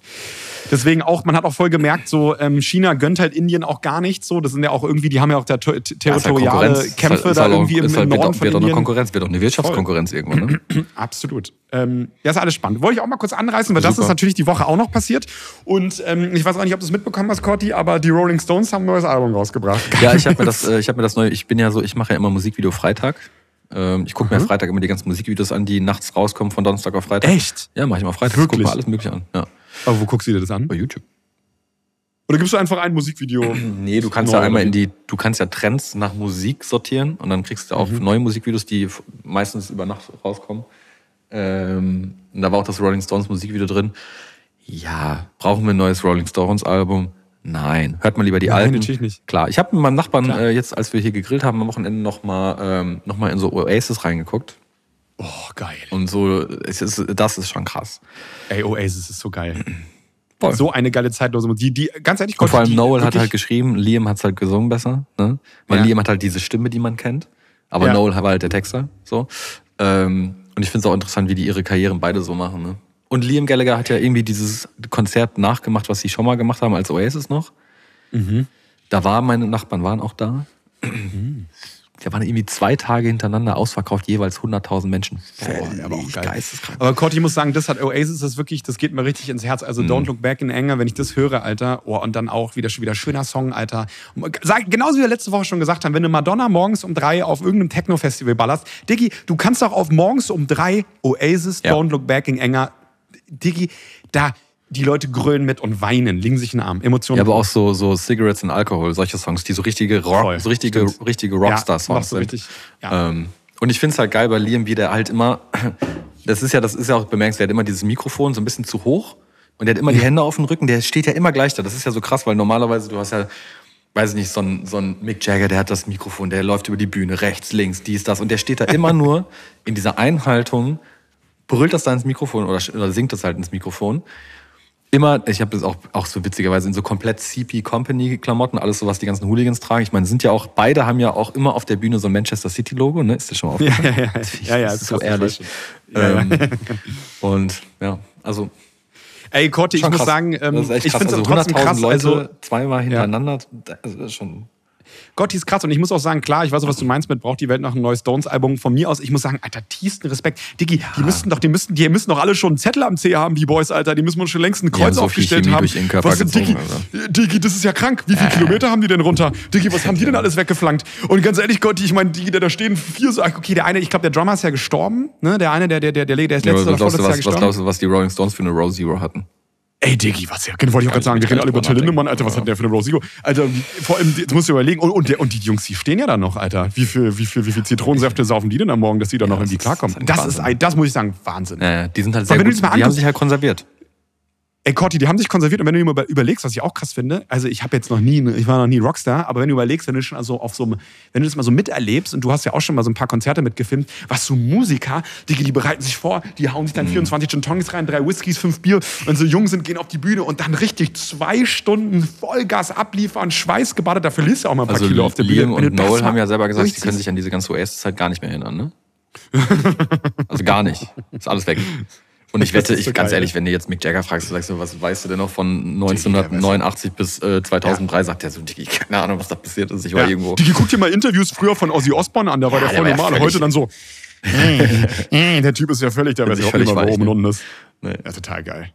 Deswegen auch, man hat auch voll gemerkt, so ähm, China gönnt halt Indien auch gar nicht so. Das sind ja auch irgendwie, die haben ja auch der ter territoriale Konkurrenz. Ist Kämpfe halt- da halt auch- irgendwie im, ist halt, im wird, Norden auch, von wird auch eine. Konkurrenz, wird auch eine Wirtschaftskonkurrenz irgendwann, ne? Absolut. Ähm, ja, ist alles spannend. Wollte ich auch mal kurz anreißen, weil das Super. ist natürlich die Woche auch noch passiert. Und ähm, ich weiß auch nicht, ob du es mitbekommen hast, Corti, aber die Rolling Stones haben ein neues Album rausgebracht. Ja, ich habe mir das, äh, ich habe mir das neue, ich bin ja so, ich mache ja immer Musikvideo Freitag. Ähm, ich gucke mir Freitag immer die ganzen Musikvideos an, die nachts rauskommen von Donnerstag auf Freitag. Echt? Ja, mache ich immer Freitag. Wirklich? Guck mir alles Mögliche an. Ja. Aber wo guckst du dir das an? Bei YouTube. Oder gibst du einfach ein Musikvideo? Nee, du kannst ja einmal in die, du kannst ja Trends nach Musik sortieren und dann kriegst du auch neue Musikvideos, die meistens über Nacht rauskommen. Ähm, und da war auch das Rolling Stones Musikvideo drin. Ja, brauchen wir ein neues Rolling Stones Album? Nein. Hört mal lieber die Nein, alten. natürlich nicht. Klar, ich habe mit meinem Nachbarn äh, jetzt, als wir hier gegrillt haben am Wochenende, nochmal ähm, noch mal in so Oasis reingeguckt. Oh, geil. Und so, es ist, das ist schon krass. Ey, Oasis ist so geil. Voll. So eine geile zeitlose Musik. Die, die, ganz ehrlich, Und vor allem Noel hat halt geschrieben, Liam hat halt gesungen besser, ne? Weil Ja. Liam hat halt diese Stimme, die man kennt. Aber Ja. Noel war halt der Texter. So. Ähm, und ich finde es auch interessant, wie die ihre Karrieren beide so machen. Ne? Und Liam Gallagher hat ja irgendwie dieses Konzert nachgemacht, was sie schon mal gemacht haben als Oasis noch. Mhm. Da waren meine Nachbarn waren auch da. Da waren irgendwie zwei Tage hintereinander ausverkauft, jeweils 100.000 Menschen. Boah, aber auch geil. Geisteskrank. Aber Corti, ich muss sagen, das hat Oasis, das wirklich, das geht mir richtig ins Herz. Mhm. Also Don't Look Back in Anger, wenn ich das höre, Alter. Oh, und dann auch wieder schon wieder schöner Song, Alter. Sag, genauso wie wir letzte Woche schon gesagt haben, wenn du Madonna morgens um drei auf irgendeinem Techno-Festival ballerst, Diggi, du kannst doch auf morgens um drei Oasis, Ja. Don't Look Back in Anger, Diggi, da die Leute grölen mit und weinen, legen sich in den Arm. Emotionen. Ja, aber auch so, so Cigarettes and Alcohol, solche Songs, die so richtige Voll, Rock, so richtige, stimmt. richtige Ja, Rockstar-Songs noch so sind. richtig, ja. Ähm, und ich finde es halt geil bei Liam, wie der halt immer, das ist ja, das ist ja auch bemerkenswert, der hat immer dieses Mikrofon so ein bisschen zu hoch und der hat immer die Hände auf dem Rücken, der steht ja immer gleich da. Das ist ja so krass, weil normalerweise du hast ja, weiß ich nicht, so ein, so ein Mick Jagger, der hat das Mikrofon, der läuft über die Bühne, rechts, links, dies, das und der steht da immer nur in dieser Einhaltung, brüllt das da ins Mikrofon oder, oder singt das halt ins Mikrofon immer, ich habe das auch, auch so witzigerweise in so komplett CP Company Klamotten, alles so, was die ganzen Hooligans tragen. Ich meine, sind ja auch, beide haben ja auch immer auf der Bühne so ein Manchester City Logo, ne? Ist das schon mal ja, aufgefallen? ja, ja, ja, ja, ist so ehrlich. Ja, ja. Ähm, und ja, also Ey, Corti, ich muss sagen, ähm, ich finde es also trotzdem 100.000 krass. Leute Also, zweimal hintereinander, das ist schon. Gotti ist krass und ich muss auch sagen, klar, ich weiß auch, was du meinst mit braucht die Welt noch ein neues Stones-Album. Von mir aus, ich muss sagen, Alter, tiefsten Respekt. Diggi, die müssten doch, die müssten, die müssen doch alle schon einen Zettel am C haben, die Boys, Alter. Die müssen uns schon längst ein Kreuz so aufgestellt haben. was sind Diggi, gezogen, Diggi, das ist ja krank. Wie viele Kilometer haben die denn runter? Diggi, was haben die denn alles weggeflankt? Und ganz ehrlich, Gotti, ich meine, Diggi, da stehen vier so, okay, der eine, ich glaube, der Drummer ist ja gestorben, ne? Der eine, der, der, der, der, der ist Ja, letztes aber oder vorletztes Jahr was, was gestorben. glaubst du, was die Rolling Stones für eine Row Zero hatten? Ey, Diggi, was ja, wollte ich auch gerade sagen, wir reden alle über Till Lindemann. Alter, was hat der für eine Rosigo? Alter, vor allem, jetzt musst du überlegen, und, und, der, und die Jungs, die stehen ja da noch, Alter. Wie viel, wie viel, wie viel Zitronensäfte saufen die denn am Morgen, dass die da noch das irgendwie klarkommen? das ist Das ist, das muss ich sagen, Wahnsinn. Naja, die sind halt sehr gut, die haben sich halt konserviert. Ey, Corti, die haben sich konserviert und wenn du dir überlegst, was ich auch krass finde, also ich habe jetzt noch nie, ich war noch nie Rockstar, aber wenn du überlegst, wenn du schon also auf so einem, wenn du das mal so miterlebst und du hast ja auch schon mal so ein paar Konzerte mitgefilmt, was so Musiker, die, die bereiten sich vor, die hauen sich dann 24 Gin Tonics rein, drei Whiskys, fünf Bier und so jung sind, gehen auf die Bühne und dann richtig zwei Stunden Vollgas abliefern, schweißgebadet, da verlierst du auch mal ein paar Also Kilo auf der Bühne. Liam und Noel haben ja selber gesagt, sie können sich an diese ganze Oasis-Zeit gar nicht mehr erinnern, ne? also gar nicht. Ist alles weg. Und ich wette, ist so ich ganz geil. ehrlich, wenn du jetzt Mick Jagger fragst, sagst du, was weißt du denn noch von 1989 bis äh, 2003, sagt der so, Digi, keine Ahnung, was da passiert ist. Ich war Ja. irgendwo. Die guck dir mal Interviews früher von Ozzy Osbourne an, da war der der voll ja normal. Heute dann so. äh, der Typ ist ja völlig, der weiß sich überhaupt nicht wo oben und unten ist. Nee. Ja, total geil.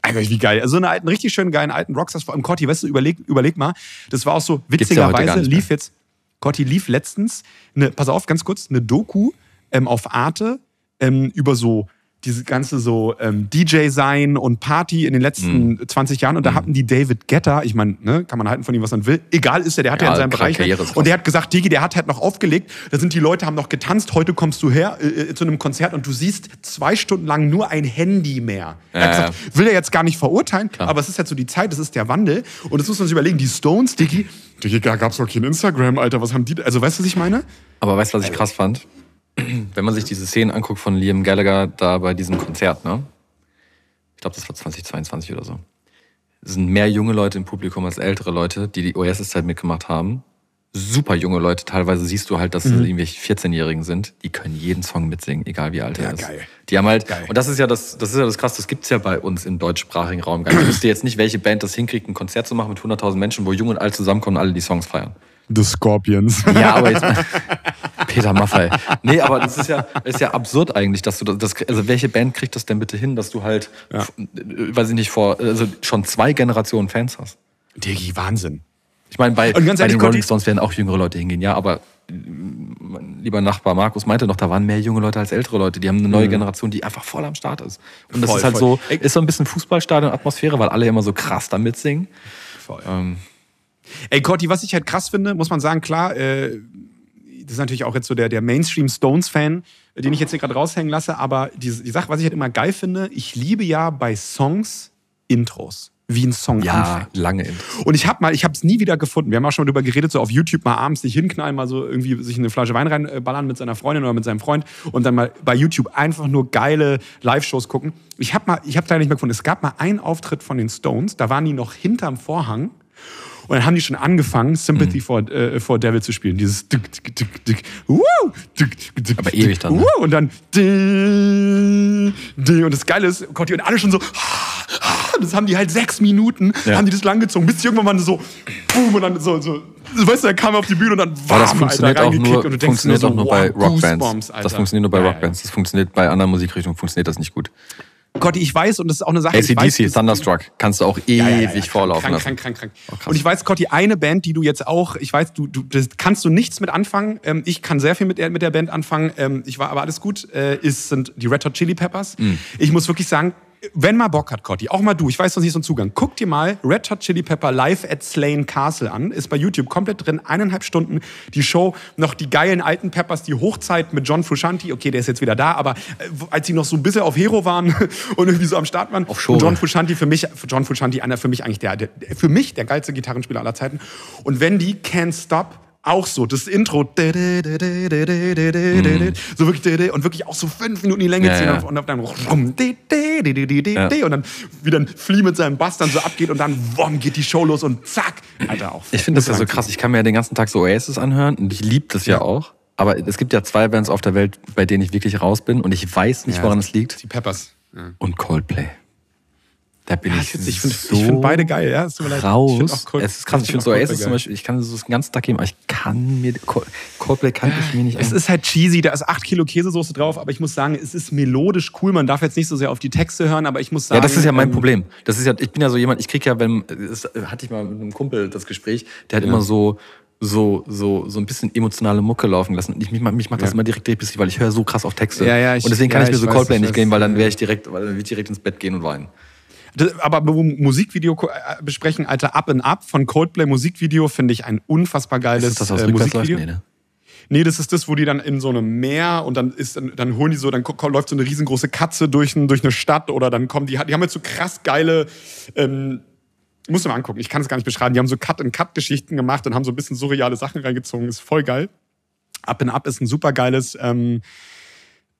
Einfach wie geil. Also so einen alten, richtig schönen geilen alten Rockstars, vor allem Corti, weißt du, überleg, überleg mal, das war auch so ja witzigerweise, mehr. lief jetzt, Corti lief letztens, eine, pass auf, ganz kurz, eine Doku ähm, auf Arte ähm, über so diese ganze so ähm, DJ sein und Party in den letzten mm. 20 Jahren und da mm. hatten die David Getter, ich meine, ne, kann man halten von ihm, was man will, egal ist er, der hat ja, ja in seinem Bereich und der hat gesagt, Digi, der hat halt noch aufgelegt, da sind die Leute, haben noch getanzt, heute kommst du her äh, äh, zu einem Konzert und du siehst zwei Stunden lang nur ein Handy mehr. Ja, er hat gesagt, ja. will er jetzt gar nicht verurteilen, Klar. aber es ist halt so die Zeit, es ist der Wandel und das muss man sich überlegen, die Stones, Digi, Digi, da gab's doch kein Instagram, Alter, was haben die, also weißt du, was ich meine? Aber weißt du, was ich krass fand? wenn man sich diese Szenen anguckt von Liam Gallagher da bei diesem Konzert, ne? Ich glaube, das war 2022 oder so. Es sind mehr junge Leute im Publikum als ältere Leute, die die Oasis-Zeit mitgemacht haben. Super junge Leute. Teilweise siehst du halt, dass mhm. es irgendwelche 14-Jährigen sind. Die können jeden Song mitsingen, egal wie alt er ja, ist. Geil. Die haben halt, geil. und das ist ja das, das ist ja das krass, das gibt's ja bei uns im deutschsprachigen Raum gar nicht. Ich wüsste jetzt nicht, welche Band das hinkriegt, ein Konzert zu machen mit 100.000 Menschen, wo jung und alt zusammenkommen und alle die Songs feiern. The Scorpions. Ja, aber jetzt. Peter Maffay. Nee, aber das ist ja, ist ja absurd eigentlich, dass du das. Also, welche Band kriegt das denn bitte hin, dass du halt, ja. weiß ich nicht, vor. Also schon zwei Generationen Fans hast? Digi, Wahnsinn. Ich meine, bei, bei den Rolling Stones werden auch jüngere Leute hingehen, ja, aber mein lieber Nachbar Markus meinte noch, da waren mehr junge Leute als ältere Leute. Die haben eine neue mhm. Generation, die einfach voll am Start ist. Und das voll, ist halt voll. so, ist so ein bisschen Fußballstadion-Atmosphäre, weil alle immer so krass da mitsingen. Voll. Ähm, Ey, Corti, was ich halt krass finde, muss man sagen, klar, äh, das ist natürlich auch jetzt so der, der Mainstream-Stones-Fan, den ich jetzt hier gerade raushängen lasse, aber die, die Sache, was ich halt immer geil finde, ich liebe ja bei Songs Intros wie ein Song ja, anfängt. lange Intros. Und ich habe mal, ich habe es nie wieder gefunden. Wir haben auch schon darüber geredet, so auf YouTube mal abends sich hinknallen, mal so irgendwie sich eine Flasche Wein reinballern mit seiner Freundin oder mit seinem Freund und dann mal bei YouTube einfach nur geile Live-Shows gucken. Ich habe mal, ich habe leider nicht mehr gefunden. Es gab mal einen Auftritt von den Stones, da waren die noch hinterm Vorhang und dann haben die schon angefangen, Sympathy mhm. for, äh, for Devil zu spielen. Dieses dick, dick, dick, dick, uh, dick, dick, Aber ewig dann. Ne? und dann und das Geile ist, Gott, und alle schon so, das haben die halt sechs Minuten, ja. haben die das langgezogen, bis irgendwann mal so, boom, und dann so, so weißt du, er kam auf die Bühne und dann war das funktioniert Alter, auch nur, und du funktioniert nur auch nur bei Rockbands. Das funktioniert nur bei Rockbands. Das funktioniert bei anderen Musikrichtungen funktioniert das nicht gut. Gott, ich weiß, und das ist auch eine Sache. ACDC, Thunderstruck, kannst du auch ewig ja, ja, ja, vorlaufen krank. Krank, krank, krank. Oh, und ich weiß, Cotti, eine Band, die du jetzt auch, ich weiß, du, du das kannst du nichts mit anfangen. Ähm, ich kann sehr viel mit der, mit der Band anfangen. Ähm, ich war aber alles gut. Äh, ist, sind die Red Hot Chili Peppers. Mm. Ich muss wirklich sagen, wenn mal Bock hat, Cotti, auch mal du, ich weiß noch nicht so einen Zugang, guck dir mal Red Hot Chili Pepper live at Slane Castle an. Ist bei YouTube komplett drin, eineinhalb Stunden. Die Show, noch die geilen alten Peppers, die Hochzeit mit John Frusciante. Okay, der ist jetzt wieder da, aber äh, als sie noch so ein bisschen auf Hero waren und irgendwie so am Start waren. Auf Show. John Frusciante für mich, John Frusciante, einer für mich eigentlich der, der, für mich der geilste Gitarrenspieler aller Zeiten. Und wenn die Can't Stop auch so, das Intro, mm. so wirklich, und wirklich auch so fünf Minuten die Länge ziehen und dann und dann wieder ein Flea mit seinem Bass dann so abgeht und dann wom, geht die Show los und zack, Alter, auch. Ich finde das ja so krass, ich kann mir ja den ganzen Tag so Oasis anhören und ich liebe das ja auch. Aber es gibt ja zwei Bands auf der Welt, bei denen ich wirklich raus bin und ich weiß nicht, woran es liegt. Die Peppers. Und Coldplay. Da bin ja, ich, ich finde so find beide geil, ja. Es raus. Ich es ist krass. Ich finde so Oasis zum Beispiel, ich kann so den ganzen Tag geben, aber ich kann mir, Coldplay kann ich mir nicht Es ist halt cheesy, da ist 8 Kilo Käsesoße drauf, aber ich muss sagen, es ist melodisch cool. Man darf jetzt nicht so sehr auf die Texte hören, aber ich muss sagen. Ja, das ist ja mein ähm, Problem. Das ist ja, ich bin ja so jemand, ich krieg ja, wenn, das hatte ich mal mit einem Kumpel das Gespräch, der hat ja. immer so, so, so, so ein bisschen emotionale Mucke laufen lassen. Ich, mich, mich macht das ja. immer direkt depressiv, weil ich höre so krass auf Texte. Ja, ja, ich, und deswegen kann ja, ich mir so Coldplay nicht geben, weil dann wäre ich direkt, weil dann würde ich direkt ins Bett gehen und weinen. Aber Musikvideo äh, besprechen, Alter, Up and Up von Coldplay Musikvideo finde ich ein unfassbar geiles ist das aus äh, Musikvideo. Nee, ne? Nee, das ist das, wo die dann in so einem Meer und dann ist dann holen die so, dann läuft so eine riesengroße Katze durch, ein, durch eine Stadt oder dann kommen die, die haben jetzt so krass geile, ähm, muss man angucken, ich kann es gar nicht beschreiben, die haben so Cut-and-Cut-Geschichten gemacht und haben so ein bisschen surreale Sachen reingezogen, ist voll geil. Up and Up ist ein super geiles ähm,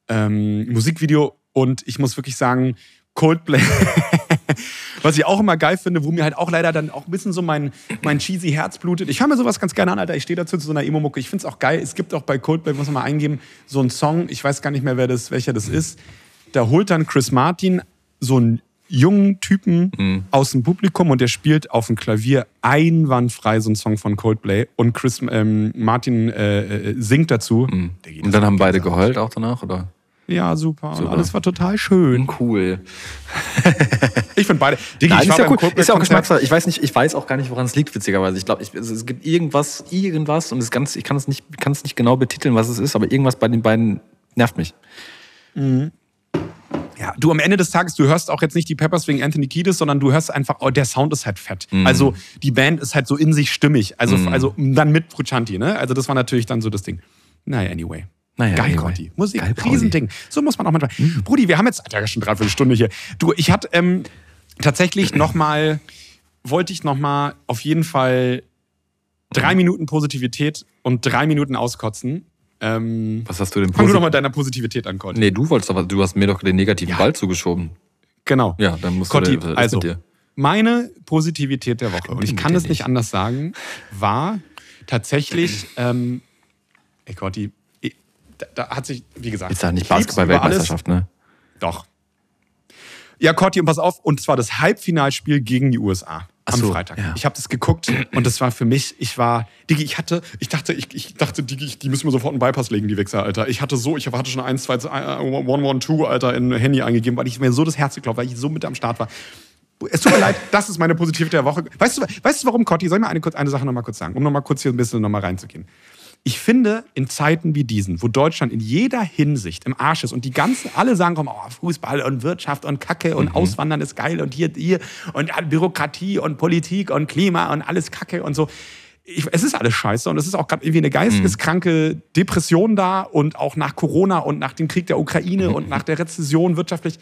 ähm, Musikvideo und ich muss wirklich sagen, Coldplay. Was ich auch immer geil finde, wo mir halt auch leider dann auch ein bisschen so mein, mein cheesy Herz blutet. Ich höre mir sowas ganz gerne an, Alter. Ich stehe dazu zu so einer Emo-Mucke. Ich finde es auch geil. Es gibt auch bei Coldplay, muss man mal eingeben, so einen Song, ich weiß gar nicht mehr, wer das, welcher das ist. Da holt dann Chris Martin so einen jungen Typen mhm. aus dem Publikum und der spielt auf dem Klavier einwandfrei so einen Song von Coldplay und Chris ähm, Martin äh, äh, singt dazu. Mhm. Und dann haben beide geheult auch danach, oder? Ja, super. super. Und alles war total schön. Cool. ich finde beide. Digi, Nein, ist ja, cool. ist ja auch Geschmackssache. Ich weiß nicht, ich weiß auch gar nicht, woran es liegt, witzigerweise. Ich glaube, es gibt irgendwas, irgendwas und das ganz, ich kann es nicht, kann es nicht genau betiteln, was es ist, aber irgendwas bei den beiden nervt mich. Mhm. Ja, du am Ende des Tages, du hörst auch jetzt nicht die Peppers wegen Anthony Kiedis, sondern du hörst einfach, oh, der Sound ist halt fett. Mhm. Also die Band ist halt so in sich stimmig. Also, Mhm. also dann mit Frusciante, ne? Also das war natürlich dann so das Ding. Naja, anyway. Naja, Geil. Conti. Musik, Geil. Riesending. So muss man auch manchmal. Brudi, wir haben jetzt Alter, schon dreiviertel Stunde hier. Du, ich hatte ähm, tatsächlich nochmal, wollte ich nochmal auf jeden Fall drei Minuten Positivität und drei Minuten auskotzen. Ähm, Was hast du denn fang du doch mal deiner Positivität an, Conti. Nee, du wolltest aber, du hast mir doch den negativen Ball zugeschoben. Genau. Ja, dann musst Conti, du also, mit dir? meine Positivität der Woche, und ich kann es nicht anders sagen, war tatsächlich, ähm, ey Conti, da, da hat sich, wie gesagt, Ist ja nicht Basketball-Weltmeisterschaft, ne? Doch. Ja, Corti, und pass auf, und zwar das Halbfinalspiel gegen die USA Ach am so, Freitag. ja. Ich habe das geguckt und das war für mich, ich war, Digi, ich hatte, ich dachte, ich, ich dachte, Digi, ich- die müssen mir sofort einen Bypass legen, die Wichser, Alter. Ich hatte so, ich hatte schon 1, 2, 112, Alter, in Handy eingegeben, weil ich mir so das Herz geklopft, weil ich so mit am Start war. Es tut mir leid, das ist meine Positivität der Woche. Weißt du, weißt du warum, Cotti? Soll ich mal eine, kurz- eine Sache noch mal kurz sagen, um noch mal kurz hier ein bisschen noch mal reinzugehen? Ich finde, in Zeiten wie diesen, wo Deutschland in jeder Hinsicht im Arsch ist und die ganzen, alle sagen, komm, oh, Fußball und Wirtschaft und Kacke und Auswandern ist geil und hier, hier und ja, Bürokratie und Politik und Klima und alles Kacke und so. Ich, es ist alles scheiße und es ist auch gerade irgendwie eine geisteskranke Depression da und auch nach Corona und nach dem Krieg der Ukraine und nach der Rezession wirtschaftlich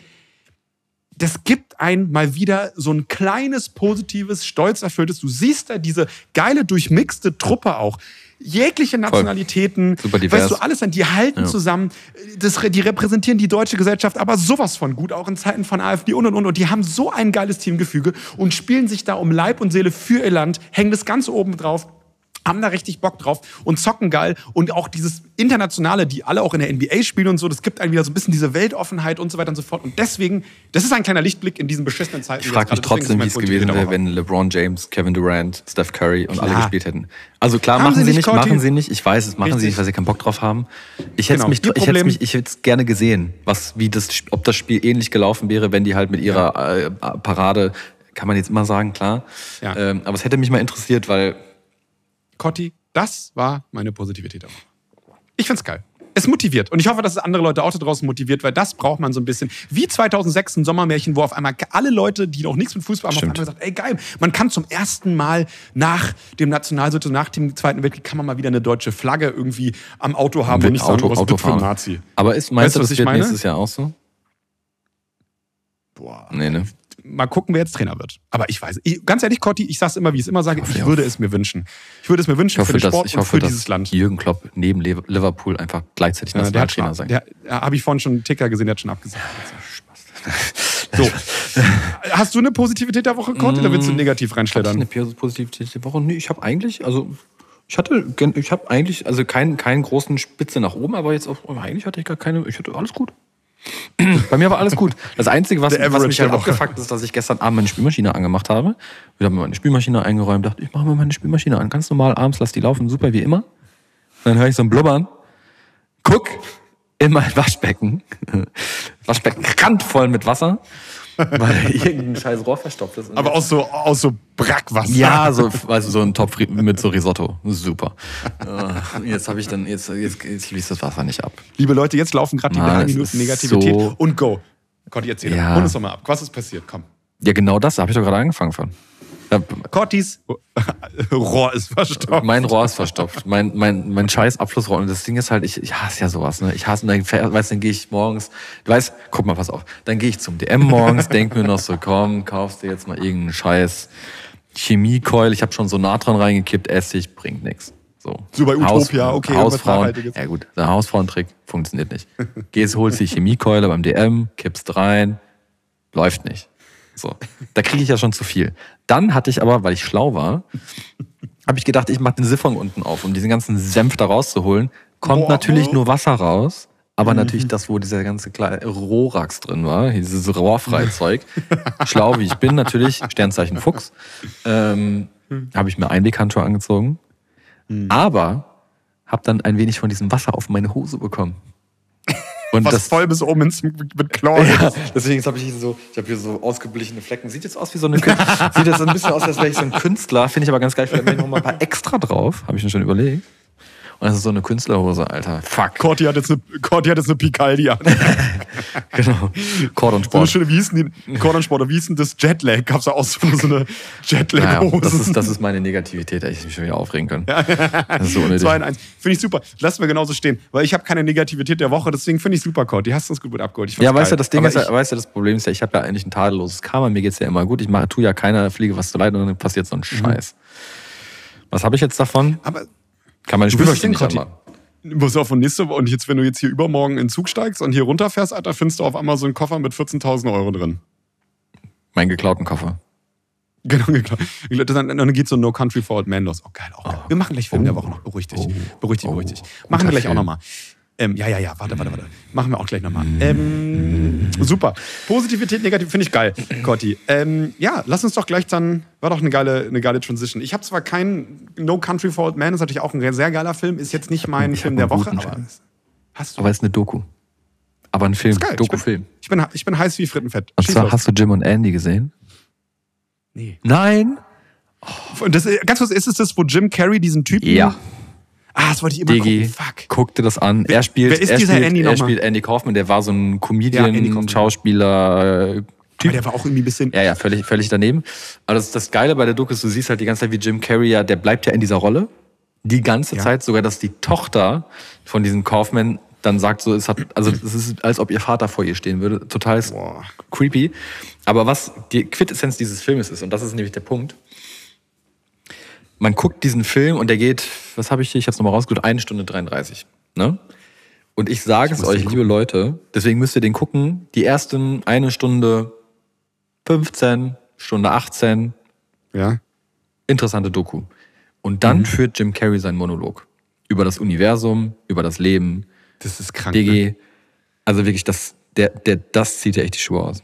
das gibt ein mal wieder so ein kleines, positives, stolzerfülltes. Du siehst da diese geile, durchmixte Truppe auch. Jegliche Nationalitäten, Super divers. weißt du, alles an, die halten Ja. zusammen, das, die repräsentieren die deutsche Gesellschaft, aber sowas von gut, auch in Zeiten von AfD und und und. Und die haben so ein geiles Teamgefüge und spielen sich da um Leib und Seele für ihr Land, hängen das ganz oben drauf haben da richtig Bock drauf und zocken geil und auch dieses internationale, die alle auch in der NBA spielen und so, das gibt einem wieder so ein bisschen diese Weltoffenheit und so weiter und so fort und deswegen, das ist ein kleiner Lichtblick in diesen beschissenen Zeiten. Ich frage mich trotzdem, wie es gewesen wäre, wenn LeBron James, Kevin Durant, Steph Curry und alle Klar. gespielt hätten. Also klar, Haben machen sie sie nicht, Conti? machen sie nicht. Ich weiß, es machen sie Richtig. nicht, weil sie keinen Bock drauf haben. Ich hätte Genau. mich, Ihr ich hätte Problem- mich, ich hätte es gerne gesehen, was, wie das, ob das Spiel ähnlich gelaufen wäre, wenn die halt mit ihrer äh, Parade, kann man jetzt immer sagen, klar. Ja. Ähm, aber es hätte mich mal interessiert, weil Cotti, das war meine Positivität. Ich find's geil. Es motiviert. Und ich hoffe, dass es andere Leute auch da draußen motiviert, weil das braucht man so ein bisschen. Wie 2006 ein Sommermärchen, wo auf einmal alle Leute, die noch nichts mit Fußball haben, auf Stimmt. einmal gesagt, ey geil, man kann zum ersten Mal nach dem Nationalsozialismus, nach dem Zweiten Weltkrieg, kann man mal wieder eine deutsche Flagge irgendwie am Auto haben und nicht sagen, Auto, was Auto ein fahren. Nazi. Aber ist, meinst Weißt du, das ich wird meine? nächstes Jahr auch so? Boah. Nee, ne? Mal gucken, wer jetzt Trainer wird. Aber ich weiß, ich, ganz ehrlich, Cotti, ich sag's immer, wie ich es immer sage, ich ich würde es mir wünschen. Ich würde es mir wünschen hoffe, für den dass, Sport ich und hoffe, für dass dieses Land. Jürgen Klopp neben Liverpool einfach gleichzeitig Ja, der hat Nationaltrainer sein der, der habe ich vorhin schon einen Ticker gesehen, der hat schon abgesagt. So. Hast du eine Positivität der Woche, Cotti, oder willst du negativ Hatte ich eine reinschleddern? Positivität der Woche? Nee, ich habe eigentlich, also ich hatte, ich habe eigentlich, also keinen, keinen großen Spitze nach oben, aber jetzt auch, eigentlich hatte ich gar keine, ich hatte alles gut. Bei mir war alles gut. Das Einzige, was, was mich halt abgefuckt ist, dass ich gestern Abend meine Spülmaschine angemacht habe. Wir haben meine Spülmaschine eingeräumt, dachte, ich mache mir meine Spülmaschine an. Ganz normal abends, lass die laufen, super wie immer. Dann höre ich so ein Blubbern. Guck in mein Waschbecken. Waschbecken randvoll mit Wasser, weil irgendein scheiß Rohr verstopft ist. Aber aus so, aus so Brackwasser. Ja, so, also so ein Topf mit so Risotto. Super. Äh, Jetzt habe ich dann, jetzt, jetzt, jetzt fließt das Wasser nicht ab. Liebe Leute, jetzt laufen gerade die drei es Minuten Negativität so- und go. Cotti, erzähl Ja. ja. Hol uns doch mal ab. Was ist passiert? Komm. Ja, genau das habe ich doch gerade angefangen von. Ja, Cottis Rohr ist verstopft. Mein Rohr ist verstopft. Mein, mein, mein scheiß Abflussrohr. Und das Ding ist halt, ich, ich hasse ja sowas. Ne? Ich hasse, dann, weißt, dann gehe ich morgens, du weißt, guck mal, pass auf. Dann gehe ich zum DM morgens, denk mir noch so, komm, kaufst dir jetzt mal irgendeinen scheiß Chemiekeul. Ich habe schon so Natron reingekippt, Essig, bringt nix. So. So bei Utopia, okay, irgendwas Hausfrauen, ja gut, der Hausfrauentrick funktioniert nicht. Gehst, holst die Chemiekeule beim DM, kippst rein, läuft nicht. So, da kriege ich ja schon zu viel. Dann hatte ich aber, weil ich schlau war, habe ich gedacht, ich mache den Siphon unten auf, um diesen ganzen Senf da rauszuholen. Kommt Boah. natürlich nur Wasser raus, aber natürlich das, wo dieser ganze kleine Rohrax drin war, dieses Rohrfreizeug. schlau wie ich bin, natürlich, Sternzeichen Fuchs, ähm, habe ich mir Einweghandschuhe angezogen, aber habe dann ein wenig von diesem Wasser auf meine Hose bekommen. Und Was voll bis oben ins, mit Chlor. ja, deswegen habe ich hier so, ich habe hier so ausgeblichene Flecken. Sieht jetzt aus wie so eine Künstler. Sieht jetzt ein bisschen aus, als wäre ich so ein Künstler. Finde ich aber ganz geil. Vielleicht noch mal ein paar extra drauf. Habe ich mir schon überlegt. Und das ist so eine Künstlerhose, Alter. Fuck. Corti hat jetzt eine, Corti hat jetzt eine Picaldi an. genau. Cord und So eine Sport. schöne, wie hieß denn die, Cordon Sport, oder wie hieß denn das Jetlag? Gab's da auch so eine, so eine Naja, Jetlag-Hose? das, ist, das ist meine Negativität, ey, ich mich schon wieder aufregen können. Das ist so unnötig. 2 in 1. Finde ich super. Lassen wir genauso stehen. Weil ich habe keine Negativität der Woche, deswegen finde ich super, Corti. Hast du uns gut mit abgeholt. Ja, weißt du, das Ding Aber ist ja, weißt du, das Problem ist ja, ich habe ja eigentlich ein tadelloses Karma, mir geht's ja immer gut. Ich mache, tu ja keiner Fliege was zu leid und dann passiert so ein Mhm. Scheiß. Was habe ich jetzt davon? Aber Kann es Spülmaschine nicht hinkriegen. anmachen. Pass auf, und nächste und jetzt, wenn du jetzt hier übermorgen in den Zug steigst und hier runterfährst, Alter, findest du auf einmal so einen Koffer mit 14.000 Euro drin. Meinen geklauten Koffer. Genau, genau. Dann, dann geht so No Country for Old Men los. Oh, geil, auch geil. Wir machen gleich Film der Woche noch. Beruhig dich. Oh. Beruhig dich, Oh. beruhig dich. Guter Machen wir gleich auch Film. nochmal. Ähm, ja, ja, ja, warte, warte, warte. Machen wir auch gleich nochmal. Ähm, super. Positivität, negativ, finde ich geil, Cotti. Ähm, ja, lass uns doch gleich dann, war doch eine geile, eine geile Transition. Ich habe zwar keinen No Country for Old Men, ist natürlich auch ein sehr geiler Film, ist jetzt nicht mein Ich Film der Woche, aber hast du. Aber es ist eine Doku. Aber ein Film, Ist geil. Doku-Film. Ich bin, ich bin heiß wie Frittenfett. Und Schieß zwar los. hast du Jim und Andy gesehen? Nee. Nein? Und das, ganz kurz, ist es das, wo Jim Carrey diesen Typen. Ja. Ah, das wollte ich immer Digi, gucken. Fuck. guck dir das an. Er spielt, wer ist er dieser spielt, Andy er nochmal? spielt Andy Kaufman, der war so ein Ja, Andy Comedian, Kaufman. Schauspieler, äh, Aber Typ. der war auch irgendwie ein bisschen. Ja, ja, völlig, völlig daneben. Aber das, das Geile bei der Doku ist, du siehst halt die ganze Zeit, wie Jim Carrey ja, der bleibt ja in dieser Rolle. Die ganze Ja. Zeit, sogar, dass die Tochter von diesem Kaufmann dann sagt so, es hat, also es ist, als ob ihr Vater vor ihr stehen würde. Total creepy. Aber was die Quintessenz dieses Filmes ist, und das ist nämlich der Punkt, man guckt diesen Film und der geht, was habe ich hier, ich habe es nochmal rausgesucht, eine Stunde 33. Ne? Und ich sage es euch, liebe Leute, deswegen müsst ihr den gucken, die ersten eine Stunde 15, Stunde 18, Ja. interessante Doku. Und dann führt Jim Carrey seinen Monolog über das Universum, über das Leben, Das ist krank. Ne? Biggie. Also wirklich, das, der, der, das zieht ja echt die Schuhe aus.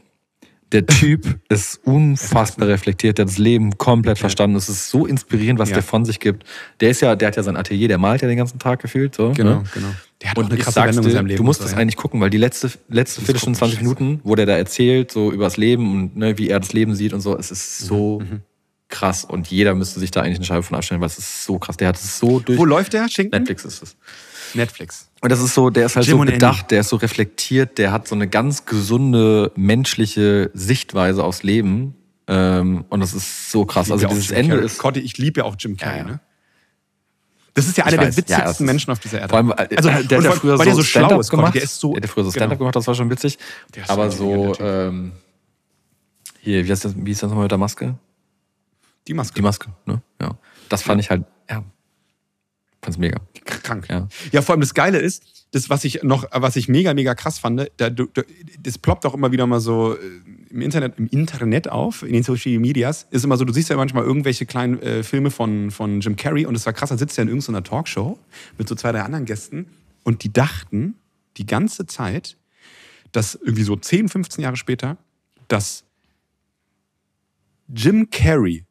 Der Typ ist unfassbar reflektiert, der hat das Leben komplett verstanden. Es ist so inspirierend, was Ja. der von sich gibt. Der ist ja, der hat ja sein Atelier, der malt ja den ganzen Tag gefühlt. So, Genau, ne? genau. Der hat auch Und eine krasse Wendung in seinem Leben. du musst das eigentlich gucken, weil die letzte, letzte Viertelstunde, gucken, 20 scheiße. Minuten, wo der da erzählt, so über das Leben und ne, wie er das Leben sieht und so, es ist so Mhm, krass. Und jeder müsste sich da eigentlich eine Scheibe von abstellen, weil es ist so krass. Der hat es so durch. Wo läuft der? Schinken? Netflix ist es. Netflix. Und das ist so, der ist halt Jim so bedacht, der ist so reflektiert, der hat so eine ganz gesunde menschliche Sichtweise aufs Leben. Ähm, und das ist so krass. Also ja dieses Jim Ende Carrey. ist. Cotti, ich liebe ja auch Jim Carrey, Ja, ja. ne? Das ist ja einer der witzigsten Ja, Menschen auf dieser Erde. Vor allem, äh, also, der, der ja allem, früher weil so der so schlau Stand-up ist, gemacht. Der ist so, der hat früher so genau. Stand-up gemacht, das war schon witzig. Der Aber so, ähm, hier, wie heißt das, wie ist das nochmal mit der Maske? Die Maske. Die Maske, ne? Ja. Das fand ich halt, Fand's mega. krank. Ja. Ja, vor allem das Geile ist, das, was ich noch, was ich mega, mega krass fand, da, du, das ploppt auch immer wieder mal so äh, im Internet, im Internet auf, in den Social Medias, ist immer so, du siehst ja manchmal irgendwelche kleinen äh, Filme von, von Jim Carrey und es war krass, da sitzt er in irgendeiner Talkshow mit so zwei, drei anderen Gästen und die dachten die ganze Zeit, dass irgendwie so 10, 15 Jahre später, dass Jim Carrey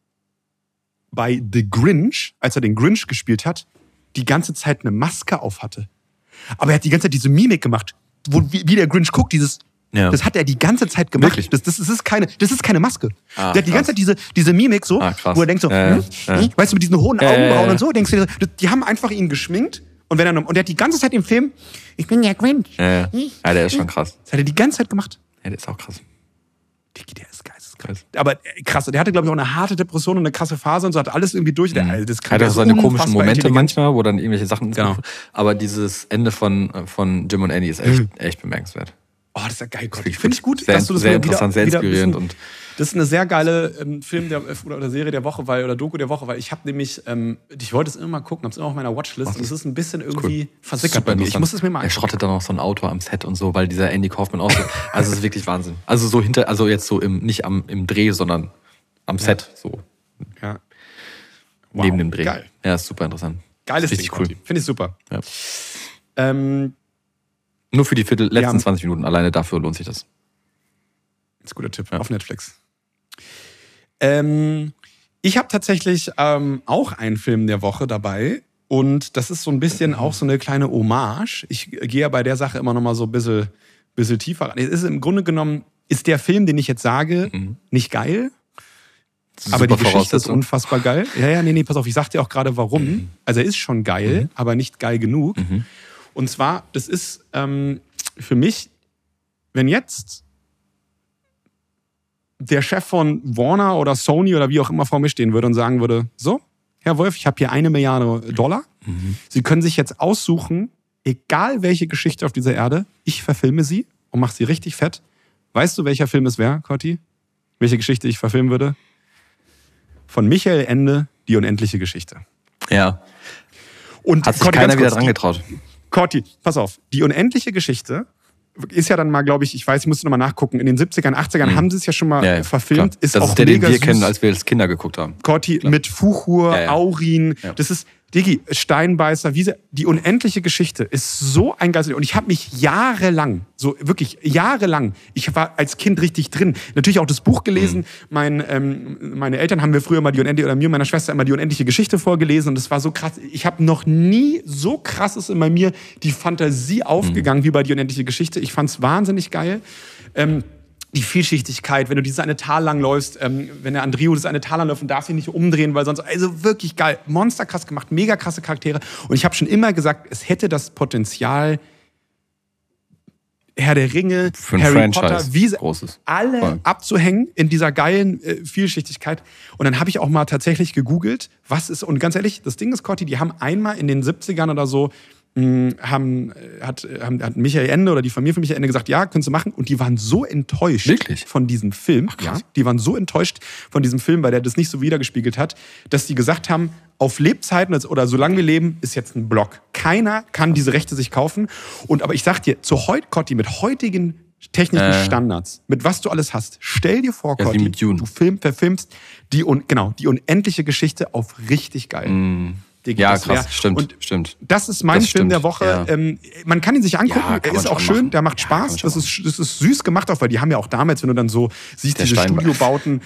bei The Grinch, als er den Grinch gespielt hat, die ganze Zeit eine Maske auf hatte. Aber er hat die ganze Zeit diese Mimik gemacht, wo, wie, wie der Grinch guckt, dieses. Ja. Das hat er die ganze Zeit gemacht. Das, das, das, ist keine, das ist keine Maske. Ah, der hat die krass. ganze Zeit diese, diese Mimik so, Ah, wo er denkt so, Ja, hm, hm, weißt du, mit diesen hohen Augenbrauen ja. und so, denkst du, die haben einfach ihn geschminkt und, wenn er, und der hat die ganze Zeit im Film, ich bin der Grinch. Ja, ja. ja, der ist schon krass. Das hat er die ganze Zeit gemacht. Ja, der ist auch krass. Dickie, der ist Krass. Aber äh, krass, der hatte, glaube ich, auch eine harte Depression und eine krasse Phase und so, hat alles irgendwie durch. Der, also das Er hat der auch ist seine komischen Momente manchmal, wo dann irgendwelche Sachen. Genau. Aber dieses Ende von, äh, von Jim und Andy ist echt, echt bemerkenswert. Oh, das ist ja geil, Gott. Finde ich gut, sehr- dass du das sehr wieder, interessant, sehr wieder inspirierend und- das ist eine sehr geile ähm, Film der, oder, oder Serie der Woche, weil, oder Doku der Woche, weil ich habe nämlich, ähm, ich wollte es immer mal gucken, habe es immer auf meiner Watchlist und es ist ein bisschen irgendwie versickert bei mir. Ich muss es mir mal Er schrottet dann auch so ein Auto am Set und so, weil dieser Andy Kaufman auch so. Also es ist wirklich Wahnsinn. Also so hinter, also jetzt so im, nicht am, im Dreh, sondern am Set, so Ja. Wow, neben dem Dreh. Geil. Ja, ist super interessant. Geiles Richtig Ding, cool. Finde ich super. Ja. Ähm, Nur für die Viertel, letzten haben- 20 Minuten alleine dafür lohnt sich das. ist ein guter Tipp auf Netflix. Ähm, ich habe tatsächlich ähm, auch einen Film der Woche dabei. Und das ist so ein bisschen auch so eine kleine Hommage. Ich gehe ja bei der Sache immer noch mal so ein bisschen, bisschen tiefer ran. Es ist im Grunde genommen, ist der Film, den ich jetzt sage, Mhm. nicht geil. aber die Geschichte ist unfassbar geil. Ja, ja, nee, nee, pass auf, ich sag dir auch gerade warum. Mhm. Also er ist schon geil, mhm. aber nicht geil genug. Mhm. Und zwar, das ist ähm, für mich, wenn jetzt der Chef von Warner oder Sony oder wie auch immer vor mir stehen würde und sagen würde, so, Herr Wolf, ich habe hier eine Milliarde Dollar. Mhm. Sie können sich jetzt aussuchen, egal welche Geschichte auf dieser Erde, ich verfilme sie und mache sie richtig fett. Weißt du, welcher Film es wäre, Corti? Welche Geschichte ich verfilmen würde? Von Michael Ende, die unendliche Geschichte. Ja. Und Hat sich Corti, keiner wieder dran getraut. Corti, pass auf. Die unendliche Geschichte ist ja dann mal, glaube ich, ich weiß, ich musste nochmal nachgucken, in den 70ern, 80ern mhm. haben sie es ja schon mal ja, verfilmt. Klar. Ist das auch ist der, den wir süß. kennen, als wir als Kinder geguckt haben. Corti mit Fuchur, ja, Aurin. Das ist, Digi, Steinbeißer, Wiese, die unendliche Geschichte ist so ein Geist. Und ich habe mich jahrelang, so wirklich jahrelang, ich war als Kind richtig drin. Natürlich auch das Buch gelesen. Mhm. Mein, ähm, meine Eltern haben mir früher mal die unendliche, oder mir und meiner Schwester immer die unendliche Geschichte vorgelesen. Und das war so krass. Ich habe noch nie so krasses in mir die Fantasie aufgegangen mhm. wie bei die unendliche Geschichte. Ich fand es wahnsinnig geil. Ähm, die Vielschichtigkeit, wenn du diese eine Tal lang läufst, ähm, wenn der Andrio das eine Tal lang läuft und darf sich nicht umdrehen, weil sonst, also wirklich geil, monsterkrass gemacht, mega krasse Charaktere. Und ich habe schon immer gesagt, es hätte das Potenzial, Herr der Ringe, Harry Franchise. Potter, wie Großes. alle Voll. abzuhängen in dieser geilen äh, Vielschichtigkeit. Und dann habe ich auch mal tatsächlich gegoogelt, was ist, und ganz ehrlich, das Ding ist, Corti, die haben einmal in den 70ern oder so haben, hat, haben, hat Michael Ende oder die Familie von Michael Ende gesagt, ja, können Sie machen. Und die waren so enttäuscht Wirklich? von diesem Film. Ach, ja, die waren so enttäuscht von diesem Film, weil der das nicht so wiedergespiegelt hat, dass die gesagt haben, auf Lebzeiten oder solange wir leben, ist jetzt ein Block. Keiner kann diese Rechte sich kaufen. Und aber ich sag dir, zu heute, Cotti, mit heutigen technischen äh. Standards, mit was du alles hast, stell dir vor, ja, Cotti, du film, verfilmst die, genau, die unendliche Geschichte auf richtig geil. Mm. Digi, ja, krass, stimmt, und stimmt. Das ist mein das Film stimmt, der Woche. Ja. Ähm, man kann ihn sich angucken, ja, er ist auch schön, machen. der macht Spaß. Ja, das, ist, das ist süß gemacht auch, weil die haben ja auch damals, wenn du dann so siehst, der diese Steinbein. Studiobauten,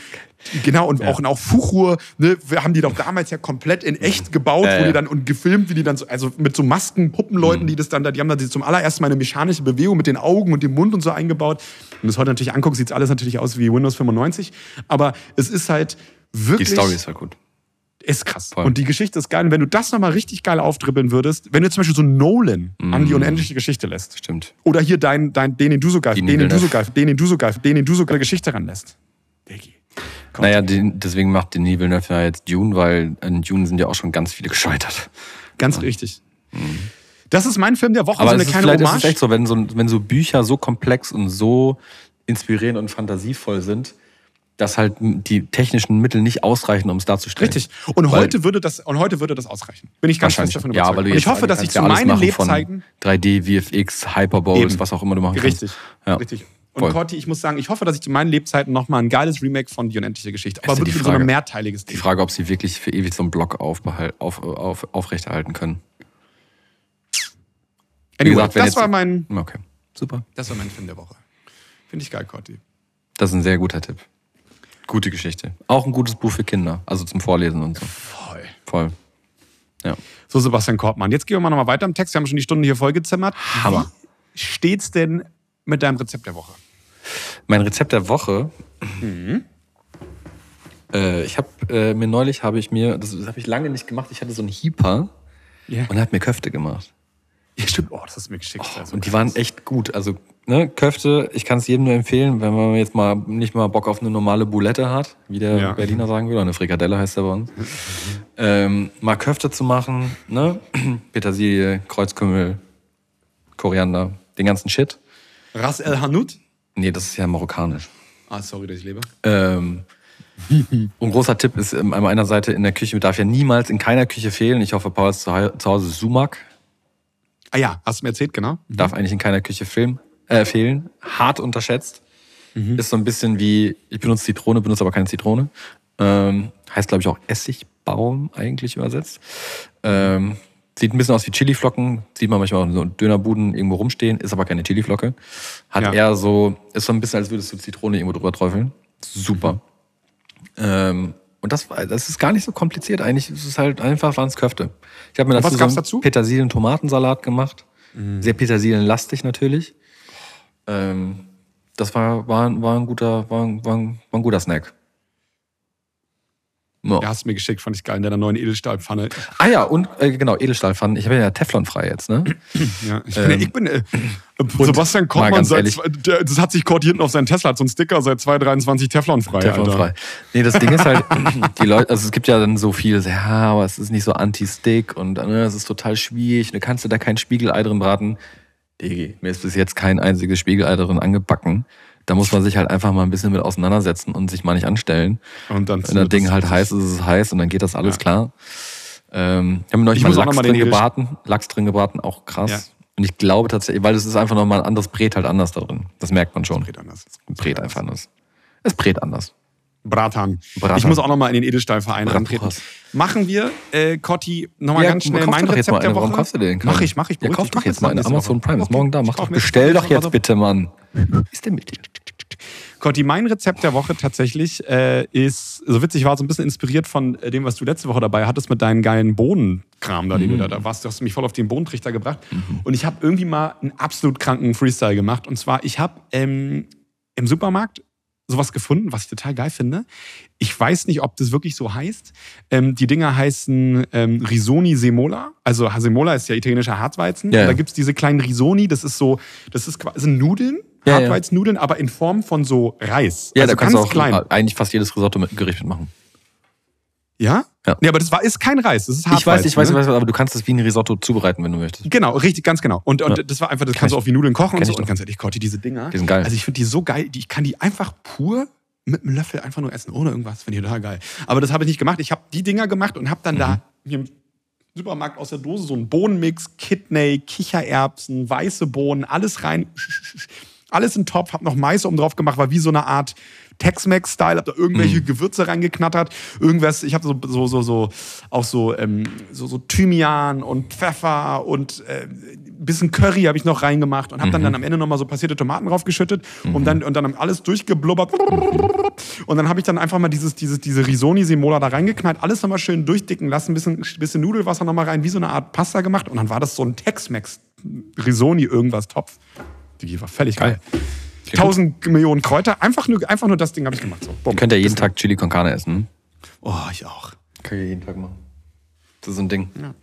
Genau, und auch, und auch Fuchur, ne, wir haben die doch damals ja komplett in echt gebaut, äh, wo die dann und gefilmt, wie die dann so, also mit so Masken, Puppenleuten, mhm. die das dann da, die haben da zum allerersten Mal eine mechanische Bewegung mit den Augen und dem Mund und so eingebaut. Und das heute natürlich anguckt, sieht alles natürlich aus wie Windows 95. Aber es ist halt wirklich. Die Story ist halt gut. Ist krass. Voll. Und die Geschichte ist geil. Und wenn du das nochmal richtig geil aufdribbeln würdest, wenn du zum Beispiel so Nolan mm. an die unendliche Geschichte lässt. Stimmt. Oder hier dein, dein, den, den du so geil, den, den du so geil, den, den du so geil, den, den du so geil Geschichte ranlässt. Diggi. Naja, den, deswegen macht Denis Villeneuve ja jetzt Dune, weil in Dune sind ja auch schon ganz viele gescheitert. Ganz ja. richtig. Mhm. Das ist mein Film der Woche, Aber so eine kleine vielleicht Hommage. Ist es echt so, wenn so, wenn so Bücher so komplex und so inspirierend und fantasievoll sind, dass halt die technischen Mittel nicht ausreichen, um es darzustellen. Richtig. Und weil heute würde das und heute würde das ausreichen. Bin ich ganz fest davon überzeugt. Ja, weil du und ich hoffe, dass ich zu meinen Lebzeiten 3D, VFX, Hyperbows, was auch immer du machen kannst. Richtig. Ja. Richtig. Und Voll. Corti, ich muss sagen, ich hoffe, dass ich zu meinen Lebzeiten nochmal ein geiles Remake von Die unendliche Geschichte, aber wirklich Frage, so ein mehrteiliges Ding. Die Frage, ob sie wirklich für ewig so einen Block auf, auf, aufrechterhalten können. Anyway, gesagt, das war mein. Okay, super. Das war mein Film der Woche. Finde ich geil, Corti. Das ist ein sehr guter Tipp. Gute Geschichte. Auch ein gutes Buch für Kinder, also zum Vorlesen und so. Voll. Voll. Ja. So, Sebastian Kortmann. Jetzt gehen wir mal nochmal weiter im Text. Wir haben schon die Stunde hier vollgezimmert. Hammer. Wie steht's denn mit deinem Rezept der Woche? Mein Rezept der Woche. Mhm. Äh, ich habe äh, mir neulich habe ich mir, das, das habe ich lange nicht gemacht. Ich hatte so einen Heeper yeah. und er hat mir Köfte gemacht. Ja, stimmt. Oh, das hast du mir geschickt. Oh, also und die waren echt gut. Also ne, Köfte, ich kann es jedem nur empfehlen, wenn man jetzt mal nicht mal Bock auf eine normale Boulette hat, wie der ja. Berliner sagen würde, oder eine Frikadelle heißt der bei uns. ähm, mal Köfte zu machen, ne? Petersilie, Kreuzkümmel, Koriander, den ganzen Shit. Ras El Hanout? Nee, das ist ja marokkanisch. Ah, sorry, dass ich lebe. Ähm, und großer Tipp ist ähm, an meiner Seite in der Küche darf ja niemals in keiner Küche fehlen. Ich hoffe, Paul ist zu Hause Sumak. Ah ja, hast du mir erzählt, genau. Darf eigentlich in keiner Küche filmen äh, fehlen. Hart unterschätzt. Mhm. Ist so ein bisschen wie, ich benutze Zitrone, benutze aber keine Zitrone. Ähm, heißt, glaube ich, auch Essigbaum eigentlich übersetzt. Ähm, sieht ein bisschen aus wie Chiliflocken. Sieht man manchmal auch so Dönerbuden irgendwo rumstehen. Ist aber keine Chiliflocke. Hat ja. eher so, ist so ein bisschen, als würdest du Zitrone irgendwo drüber träufeln. Super. Mhm. Ähm, und das, das ist gar nicht so kompliziert. Eigentlich ist es halt einfach, waren es Köfte. Ich habe mir dazu, so dazu? Petersilien-Tomatensalat gemacht. Mhm. Sehr petersilienlastig natürlich. Ähm, das war, war, war, ein guter, war, war, war ein guter Snack. Ja. hast du mir geschickt, fand ich geil, in deiner neuen Edelstahlpfanne. Ah ja, und äh, genau, Edelstahlpfannen. Ich habe ja Teflonfrei jetzt, ne? ja, ich bin, ähm, ich bin äh, Sebastian Kottmann, seit, der, das hat sich Kurt hinten auf seinen Tesla, hat so einen Sticker, seit 2023 Teflonfrei. Teflonfrei. Alter. Nee, das Ding ist halt, die Leute, also es gibt ja dann so viel, ja, aber es ist nicht so anti-stick und ne, es ist total schwierig, du kannst du da kein Spiegelei drin braten. Digi, mir ist bis jetzt kein einziges Spiegelei drin angebacken. Da muss man sich halt einfach mal ein bisschen mit auseinandersetzen und sich mal nicht anstellen. Und dann Wenn das Ding halt heiß ist, ist es heiß und dann geht das alles ja. klar. Ähm, ich habe neulich mal Lachs drin gebraten. Lachs drin gebraten, auch krass. Ja. Und ich glaube tatsächlich, weil es ist einfach nochmal ein anderes Brät halt anders da drin. Das merkt man schon. Es brät anders. Es brät einfach anders. Es brät anders. Bratan. Bratan. Ich muss auch nochmal in den Edelstahlverein antreten. Machen wir, äh, Cotti, nochmal ja, ganz schnell mein Rezept der Woche. Warum kaufst du den? Mach ich, mach ich. Ja, kauf doch jetzt mal eine. Amazon Prime ist morgen da. Mach doch, bestell doch jetzt bitte, Mann. Ist der mit dir? Conti, mein Rezept der Woche tatsächlich äh, ist, so witzig war, so ein bisschen inspiriert von äh, dem, was du letzte Woche dabei hattest mit deinen geilen Bohnenkram da, mhm. den du da, da warst. Du hast mich voll auf den Bohnentrichter gebracht. Mhm. Und ich habe irgendwie mal einen absolut kranken Freestyle gemacht. Und zwar, ich habe ähm, im Supermarkt sowas gefunden, was ich total geil finde. Ich weiß nicht, ob das wirklich so heißt. Ähm, die Dinger heißen ähm, Risoni Semola. Also Semola ist ja italienischer Hartweizen. Ja, ja. Da gibt es diese kleinen Risoni, das ist so, das ist quasi Nudeln, ja, Hartweizennudeln, aber in Form von so Reis. Ja, also da kannst du auch klein. eigentlich fast jedes Risotto mit Gericht mitmachen. Ja? Ja. Nee, aber das war, ist kein Reis, das ist Hartweizen. Ich weiß, ich weiß, ne? ich weiß, aber du kannst es wie ein Risotto zubereiten, wenn du möchtest. Genau, richtig, ganz genau. Und, und ja. das war einfach, das kannst du auch wie Nudeln kochen und so. Und ganz ehrlich, Gott, diese Dinger. Die sind geil. Also ich finde die so geil, die, ich kann die einfach pur mit einem Löffel einfach nur essen, ohne irgendwas. Finde ich total geil. Aber das habe ich nicht gemacht. Ich habe die Dinger gemacht und habe dann mhm. da im Supermarkt aus der Dose so einen Bohnenmix, Kidney, Kichererbsen, weiße Bohnen, alles rein alles in Topf, hab noch Mais oben drauf gemacht, war wie so eine Art Tex-Mex-Style, hab da irgendwelche mm. Gewürze reingeknattert, irgendwas, ich habe so, so, so, so, auch so, ähm, so, so Thymian und Pfeffer und äh, bisschen Curry habe ich noch reingemacht und habe dann, mhm. dann am Ende nochmal so passierte Tomaten draufgeschüttet mhm. und dann, und dann alles durchgeblubbert. Und dann habe ich dann einfach mal dieses, dieses, diese Risoni-Simola da reingeknallt, alles nochmal schön durchdicken lassen, bisschen, bisschen Nudelwasser nochmal rein, wie so eine Art Pasta gemacht und dann war das so ein Tex-Mex Risoni irgendwas Topf. Die war völlig geil. geil. Tausend Millionen Kräuter, einfach nur, einfach nur das Ding habe ich gemacht. So, bumm. Könnt ihr jeden Tag Chili con Carne essen? Oh, ich auch. Kann ich jeden Tag machen. Das ist so ein Ding. Ja.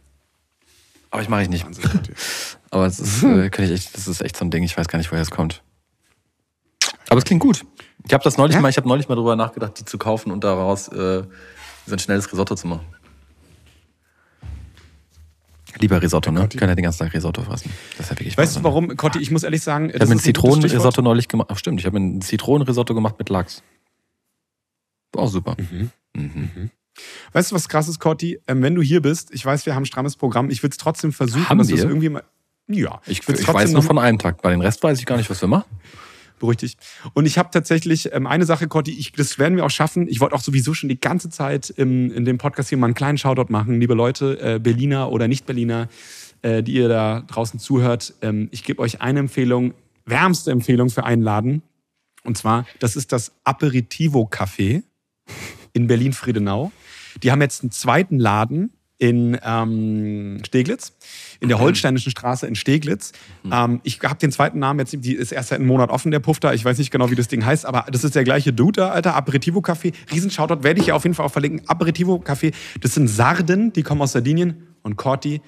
Aber ich mache ich nicht. Aber es ist, äh, ich echt, das ist echt so ein Ding. Ich weiß gar nicht, woher es kommt. Aber es klingt gut. Ich habe das neulich ja? mal, ich habe neulich mal drüber nachgedacht, die zu kaufen und daraus äh, so ein schnelles Risotto zu machen. Lieber Risotto, ne? Ich kann ja den ganzen Tag Risotto fressen. Das ist ja wirklich Weißt du warum, Cotti? Ich muss ehrlich sagen. Ich habe ein Zitronenrisotto neulich gemacht. Ach, stimmt, ich habe ein Zitronenrisotto gemacht mit Lachs. War auch super. Mhm. Mhm. Mhm. Weißt du, was krass ist, Cotti? Ähm, wenn du hier bist, ich weiß, wir haben ein strammes Programm, ich würde es trotzdem versuchen, haben dass wir irgendwie mal. Ja, ich, ich, ich weiß nur von einem Tag. Bei den Rest weiß ich gar nicht, was wir machen beruhig dich. Und ich habe tatsächlich ähm, eine Sache, Cotti, ich, das werden wir auch schaffen. Ich wollte auch sowieso schon die ganze Zeit im, in dem Podcast hier mal einen kleinen Shoutout machen. Liebe Leute, äh, Berliner oder Nicht-Berliner, äh, die ihr da draußen zuhört. Ähm, ich gebe euch eine Empfehlung, wärmste Empfehlung für einen Laden. Und zwar, das ist das Aperitivo Café in Berlin-Friedenau. Die haben jetzt einen zweiten Laden in ähm, Steglitz, in der. Holsteinischen Straße in Steglitz. Mhm. Ähm, ich habe den zweiten Namen jetzt, die ist erst seit einem Monat offen, der Puff da. Ich weiß nicht genau, wie das Ding heißt, aber das ist der gleiche Dude da, Alter. Aperitivo Café. Riesenshoutout, werde ich ja auf jeden Fall auch verlinken. Aperitivo Café, das sind Sarden, die kommen aus Sardinien und Corti.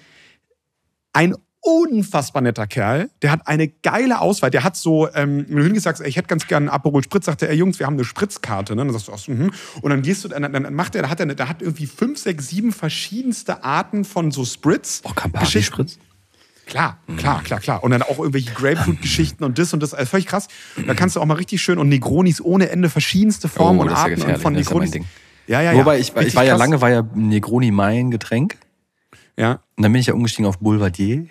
Ein unfassbar netter Kerl. Der hat eine geile Auswahl. Der hat so, ähm, wenn du hingesagt ich hätte ganz gerne einen Aperol Spritz, sagt er, ey Jungs, wir haben eine Spritzkarte. Ne? Dann sagst du, ach so, hm. Und dann gehst du, dann, dann macht er, da hat er, da hat irgendwie fünf, sechs, sieben verschiedenste Arten von so Spritz. Oh, Campari-Spritz? Klar, klar, klar, klar. Und dann auch irgendwelche Grapefruit-Geschichten und das und das. Also völlig krass. Da kannst du auch mal richtig schön und Negronis ohne Ende verschiedenste Formen oh, und Arten ja von Negronis. Ja, ja, ja. Wobei ich, ich war ja lange, war ja Negroni mein Getränk. Ja. Und dann bin ich ja umgestiegen auf Boulevardier.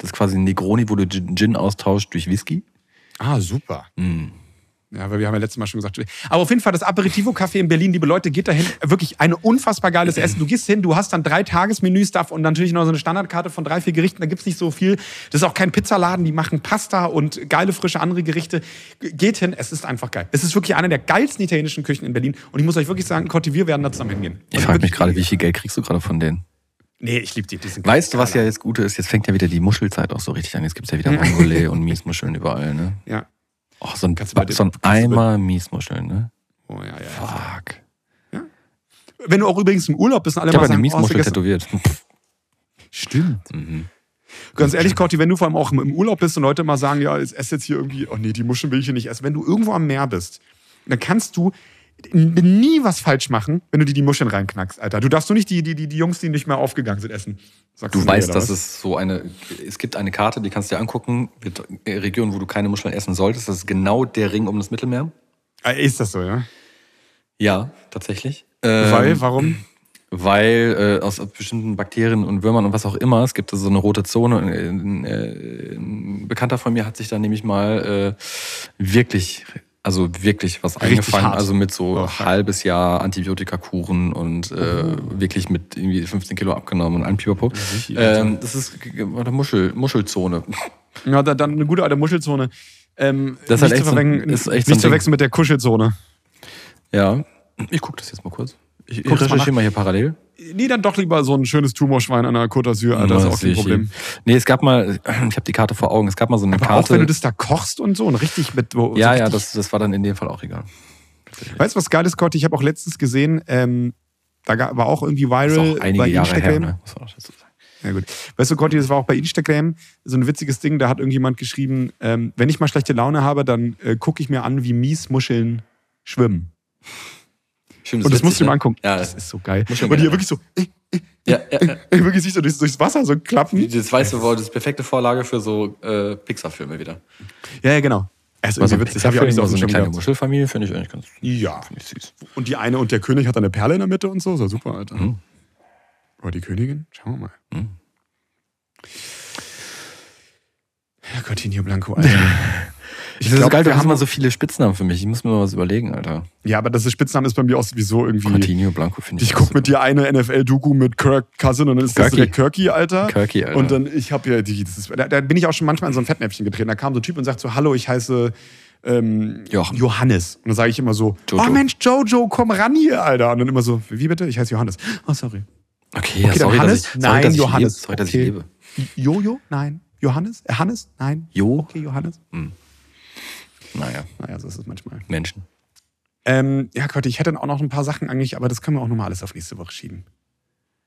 Das ist quasi ein Negroni, wo du Gin austauscht durch Whisky. Ah, super. Mm. Ja, weil wir haben ja letztes Mal schon gesagt. Aber auf jeden Fall das Aperitivo-Café in Berlin, liebe Leute, geht dahin. Wirklich ein unfassbar geiles Essen. Du gehst hin, du hast dann drei Tagesmenüs da und natürlich noch so eine Standardkarte von drei, vier Gerichten. Da gibt's nicht so viel. Das ist auch kein Pizzaladen, die machen Pasta und geile, frische andere Gerichte. Geht hin, es ist einfach geil. Es ist wirklich eine der geilsten italienischen Küchen in Berlin. Und ich muss euch wirklich sagen, Cotti, wir werden da zusammen hingehen. Ich frage mich gerade, wie viel Geld kriegst du gerade von denen? Nee, ich liebe die. die sind weißt du, was ja jetzt Gute ist? Jetzt fängt ja wieder die Muschelzeit auch so richtig an. Jetzt gibt es ja wieder Mongole und Miesmuscheln überall, ne? Ja. Oh, so ein, so ein Eimer Miesmuscheln, ne? Oh ja, ja. Fuck. Ja. Wenn du auch übrigens im Urlaub bist und alle Ich mal eine sagen, oh, hast du Miesmuschel gestern- tätowiert. Stimmt. Mhm. Ganz ehrlich, Corti, wenn du vor allem auch im Urlaub bist und Leute mal sagen, ja, ich esse jetzt hier irgendwie, oh nee, die Muscheln will ich hier nicht essen. Wenn du irgendwo am Meer bist, dann kannst du nie was falsch machen, wenn du dir die Muscheln reinknackst, Alter. Du darfst nur nicht die, die, die, die Jungs, die nicht mehr aufgegangen sind, essen. Sagst Du weißt, dass es so eine, es gibt eine Karte, die kannst du dir angucken, mit äh, Regionen, wo du keine Muscheln essen solltest. Das ist genau der Ring um das Mittelmeer. Ah, Ist das so, ja? Ja, tatsächlich. Weil, Ähm, warum? Weil äh, aus bestimmten Bakterien und Würmern und was auch immer, es gibt da so eine rote Zone. Äh, ein, äh, ein Bekannter von mir hat sich da nämlich mal äh, wirklich, also wirklich was Richtig eingefangen. hart. Also mit so Oh, halbes Jahr Antibiotikakuren und äh, wirklich mit irgendwie 15 Kilo abgenommen und ein Pipapo. Ähm, das ist warte, Muschel, Muschelzone. Ja, dann, dann eine gute alte Muschelzone. Ähm, Das ist halt nicht echt zu so ist echt nicht so zu wechseln mit der Kuschelzone. Ja, ich gucke das jetzt mal kurz. Ich, ich recherchiere mal hier parallel. Nee, dann doch lieber so ein schönes Tumorschwein an der Côte d'Azur, Alter. Das ist auch kein Problem. Nee, es gab mal, ich habe die Karte vor Augen, es gab mal so eine Aber Karte. auch wenn du das da kochst und so und richtig mit. Ja, so ja, richtig, das, das war dann in dem Fall auch egal. Weißt du, was geil ist, Gott? Ich habe auch letztens gesehen, ähm, da war auch irgendwie viral auch einige bei Jahre Instagram. her, ne? muss man auch dazu sagen. Ja, gut. Weißt du, Gotti, das war auch bei Instagram so ein witziges Ding. Da hat irgendjemand geschrieben, ähm, wenn ich mal schlechte Laune habe, dann äh, gucke ich mir an, wie Miesmuscheln schwimmen. Stimmt, Und das musst du mal ne? angucken. Ja, das ist so geil. Und die geil, wirklich so, äh, Ja, ja, ja. äh, wirklich sich so durchs, durchs Wasser so klappen. Das weißt du, wohl, das ist perfekte Vorlage für so äh, Pixar-Filme wieder. Ja, ja, genau. Also Also witzig, habe ich auch nicht so so eine kleine gehabt. Muschelfamilie, finde ich eigentlich ganz Ja. finde ich süß. Und die eine und der König hat eine Perle in der Mitte und so. So super, Alter. Mhm. Oder die Königin? Schauen wir mal. Mhm. Ja, Coutinho Blanco, Alter. Ich es glaub, geil, wir haben- mal so viele Spitznamen für mich. Ich muss mir mal was überlegen, Alter. Ja, aber das ist Spitzname ist bei mir auch sowieso irgendwie. Coutinho Blanco finde ich. Ich guck mit dir eine NFL-Doku mit Kirk Cousin und dann ist das Kirky. direkt Kirky, Alter. Kirky, Alter. Und dann, ich habe ja, die, das ist, da, da bin ich auch schon manchmal in so ein Fettnäpfchen getreten. Da kam so ein Typ und sagt so, hallo, ich heiße ähm. Johannes. Und dann sage ich immer so, Jojo. oh Mensch, Jojo, komm ran hier, Alter. Und dann immer so, wie bitte? Ich heiße Johannes. Oh, sorry. Okay, ja, Okay, dann sorry, Hannes? dass ich, sorry, Nein, ich Johannes. Lebe. Sorry, dass Okay. ich lebe. Jojo? Nein. Johannes? Äh, Hannes? Nein. Jo? Okay, Johannes. Naja, Naja, so ist es manchmal. Menschen. Ähm, ja, Gott, ich hätte auch noch ein paar Sachen eigentlich, aber das können wir auch nochmal alles auf nächste Woche schieben.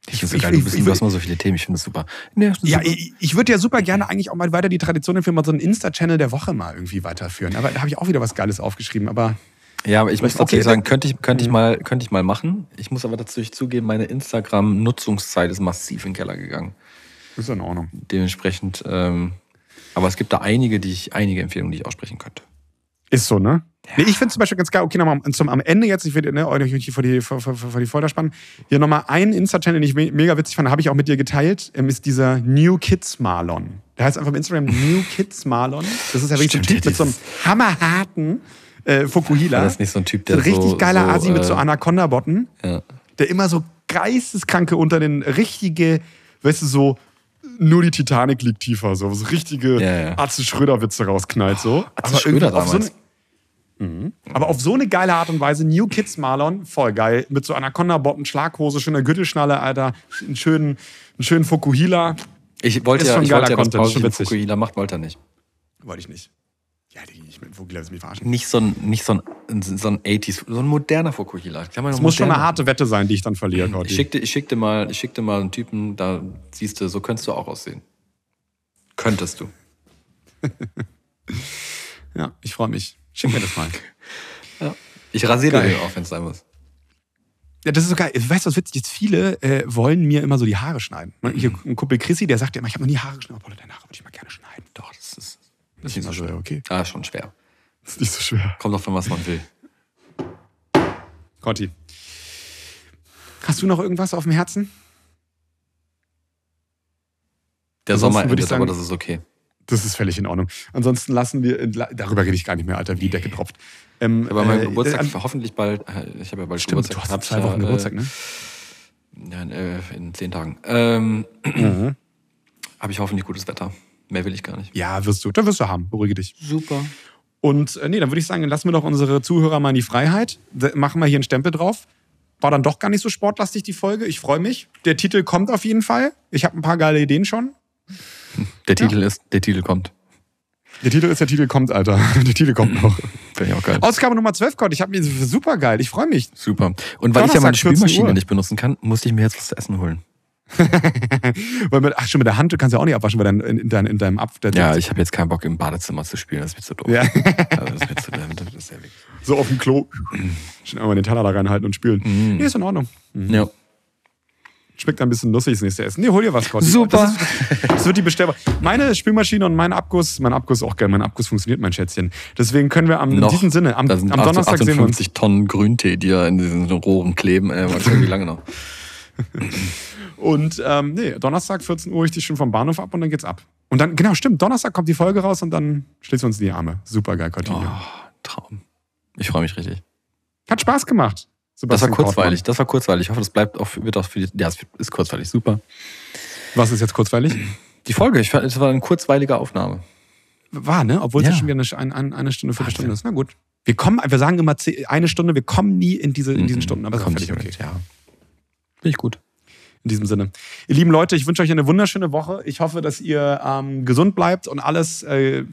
Ich finde es so geil, du, bist, ich- du hast mal so viele Themen, ich finde es super. Nee, ist Ja, super. ich, ich würde ja super gerne eigentlich auch mal weiter die Tradition für mal so einen Insta-Channel der Woche mal irgendwie weiterführen. Aber da habe ich auch wieder was Geiles aufgeschrieben. Aber Ja, aber ich muss Okay, tatsächlich sagen, dann- könnte ich, könnte ich, Mhm. mal, könnte ich mal machen. Ich muss aber dazu zugeben, meine Instagram-Nutzungszeit ist massiv in den Keller gegangen. Ist in Ordnung. Dementsprechend, ähm, aber es gibt da einige, die ich, einige Empfehlungen, die ich aussprechen könnte. Ist so, ne? Nee, ich finde zum Beispiel ganz geil, okay, nochmal zum, am Ende jetzt, ich will ne, euch nicht vor die, vor, vor, vor die Folter spannen, hier nochmal einen Insta-Channel, den ich me mega witzig fand, habe ich auch mit dir geteilt, ähm, ist dieser New Kids Marlon. Der heißt einfach auf Instagram New Kids Marlon. Das ist ja wirklich Stimmt, so ein Typ ja, mit so einem hammerharten äh, Fukuhila. Das nicht so ein Typ, so der ein richtig so, geiler so, Asi mit so äh, Anaconda-Botten. Ja. der immer so geisteskranke unter den richtige, weißt du, so nur die Titanic liegt tiefer, so, so richtige Ja, ja. Atze Schröder-Witze rausknallt, so. Atze Aber Schröder so damals. eine- Mhm. Aber auf so eine geile Art und Weise, New Kids Marlon, voll geil. Mit so Anaconda-Botten, Schlaghose, schöner Gürtelschnalle, Alter. Einen schönen, einen schönen Fukuhila. Ich wollte Ist ja, schon ich wollte ja, Content, den witzig. Fukuhila macht, wollte er nicht. Wollte ich nicht. Ja, Fukuhila, das mich verarschen. Nicht so ein, nicht so ein, so ein 80s, so ein moderner Fukuhila. Das ein muss schon eine moderner. harte Wette sein, die ich dann verliere, Gotti. Ich schickte, ich schickte mal, ich schickte mal einen Typen, da siehst du, so könntest du auch aussehen. Könntest du. Ja, ich freue mich. Schick mir das mal. Ich rasiere den auch, wenn es sein muss. Ja, das ist so geil. Weißt du, was witzig ist? Viele äh, wollen mir immer so die Haare schneiden. Ne? Hier ein Kumpel Chrissy, der sagt immer, ich habe noch nie Haare geschnitten. Aber deine Haare würde ich mal gerne schneiden. Ist, nicht so schwer, okay. ah, schon schwer. Das ist nicht so schwer. Kommt doch von was man will. Conti. Hast du noch irgendwas auf dem Herzen? Der Ansonsten Sommer würde ich endet, aber sagen- das ist okay. Das ist völlig in Ordnung. Ansonsten lassen wir, darüber rede ich gar nicht mehr, Alter, wie die Decke tropft. Ähm, Aber mein äh, Geburtstag, äh, hoffentlich bald, äh, ich habe ja bald Stimmt, Geburtstag. du hast zwei Wochen äh, Geburtstag, ne? Ja, in, äh, in zehn Tagen. Ähm, Mhm. habe ich hoffentlich gutes Wetter. Mehr will ich gar nicht. Ja, wirst du. Da wirst du haben. Beruhige dich. Super. Und äh, nee, dann würde ich sagen, dann lassen wir doch unsere Zuhörer mal in die Freiheit. Da machen wir hier einen Stempel drauf. War dann doch gar nicht so sportlastig, die Folge. Ich freue mich. Der Titel kommt auf jeden Fall. Ich habe ein paar geile Ideen schon. Der Titel ist, der Titel kommt. Der Titel ist, der Titel kommt, Alter. Der Titel kommt noch. Finde ich auch geil. Ausgabe Nummer 12, Gott. Ich habe mir super geil. Ich freue mich. Super. Und weil ich ja meine Donnerstag, 14 Spülmaschine nicht benutzen kann, musste ich mir jetzt was zu essen holen. Weil mit, ach, schon mit der Hand, du kannst ja auch nicht abwaschen, weil dann in, in, dein, in deinem. Der, Ja, ich habe jetzt keinen Bock im Badezimmer zu spielen, das ist mir zu doof. Ja. Also das ist mir zu das ist ja wirklich. so auf dem Klo. Schon einmal den Teller da reinhalten und spülen. Mhm. Nee, ist in Ordnung. Ja. Schmeckt ein bisschen lustig, das nächste Essen. Nee, hol dir was, Gott. Super. Das, ist, das wird die Bestellung. Meine Spülmaschine und mein Abguss, mein Abguss auch geil. Mein Abguss funktioniert, mein Schätzchen. Deswegen können wir am, in Noch. diesem Sinne, am, am Donnerstag sehen wir uns. 58 Tonnen Grüntee, die ja in diesen Rohren kleben. Äh, mal gucken, wie lange noch. Und ähm, nee, Donnerstag 14 Uhr, ich dich schon vom Bahnhof ab und dann geht's ab. Und dann, genau, stimmt, Donnerstag kommt die Folge raus und dann schließen wir uns in die Arme. Super geil, Cortinho. Oh, Traum. Ich freue mich richtig. Hat Spaß gemacht. Das war Sebastian kurzweilig, das war kurzweilig. Ich hoffe, das bleibt auch, wird auch für die, ja, es ist kurzweilig, super. Kortmann. Was ist jetzt kurzweilig? Die Folge, ich fand, es war eine kurzweilige Aufnahme. War, ne? Obwohl es Ja. schon wieder eine, eine, eine Stunde, Viertelstunde Wahnsinn. ist. Na gut. Wir kommen, wir sagen immer eine Stunde, wir kommen nie in, diese, in diesen Mhm. Stunden, aber das ist völlig okay. mit, ja. Finde ich gut. In diesem Sinne. Ihr lieben Leute, ich wünsche euch eine wunderschöne Woche. Ich hoffe, dass ihr ähm, gesund bleibt und alles äh,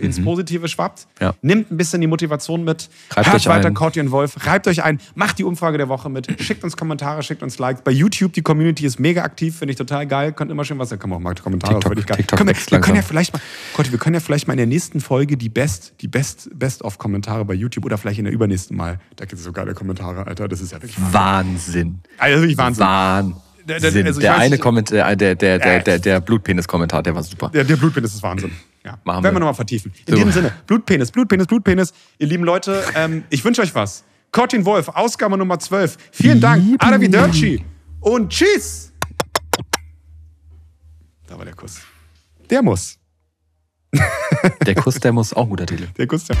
ins Positive schwappt. Mhm. Ja. Nehmt ein bisschen die Motivation mit. Reibt Hört euch weiter ein. Corti und Wolf. Reibt euch ein. Macht die Umfrage der Woche mit. Schickt uns Kommentare, schickt uns Likes. Bei YouTube, die Community ist mega aktiv. Finde ich total geil. Könnt immer schön was. Da man auch mal Kommentare. TikTok- geil. TikTok können wir, wir können ja vielleicht mal, Corti, wir können ja vielleicht mal in der nächsten Folge die Best, die Best, Best-of-Kommentare bei YouTube oder vielleicht in der übernächsten Mal. Da gibt es so geile Kommentare, Alter. Das ist ja wirklich Wahnsinn. Also wirklich Wahnsinn. Wahnsinn. Der- der- also ich der weiß eine Kommentar, der, der, der, Äh. der, der Blutpenis-Kommentar, der war super. Der, der Blutpenis ist Wahnsinn. Ja. Machen Werden wir wir. nochmal vertiefen. In So. diesem Sinne, Blutpenis, Blutpenis, Blutpenis. Ihr lieben Leute, ähm, ich wünsche euch was. Cortin Wolf, Ausgabe Nummer 12. Vielen Dank. Arrivederci. Und tschüss. Da war der Kuss. Der muss. Der Kuss, der muss auch ein guter Titel. Der Kuss, der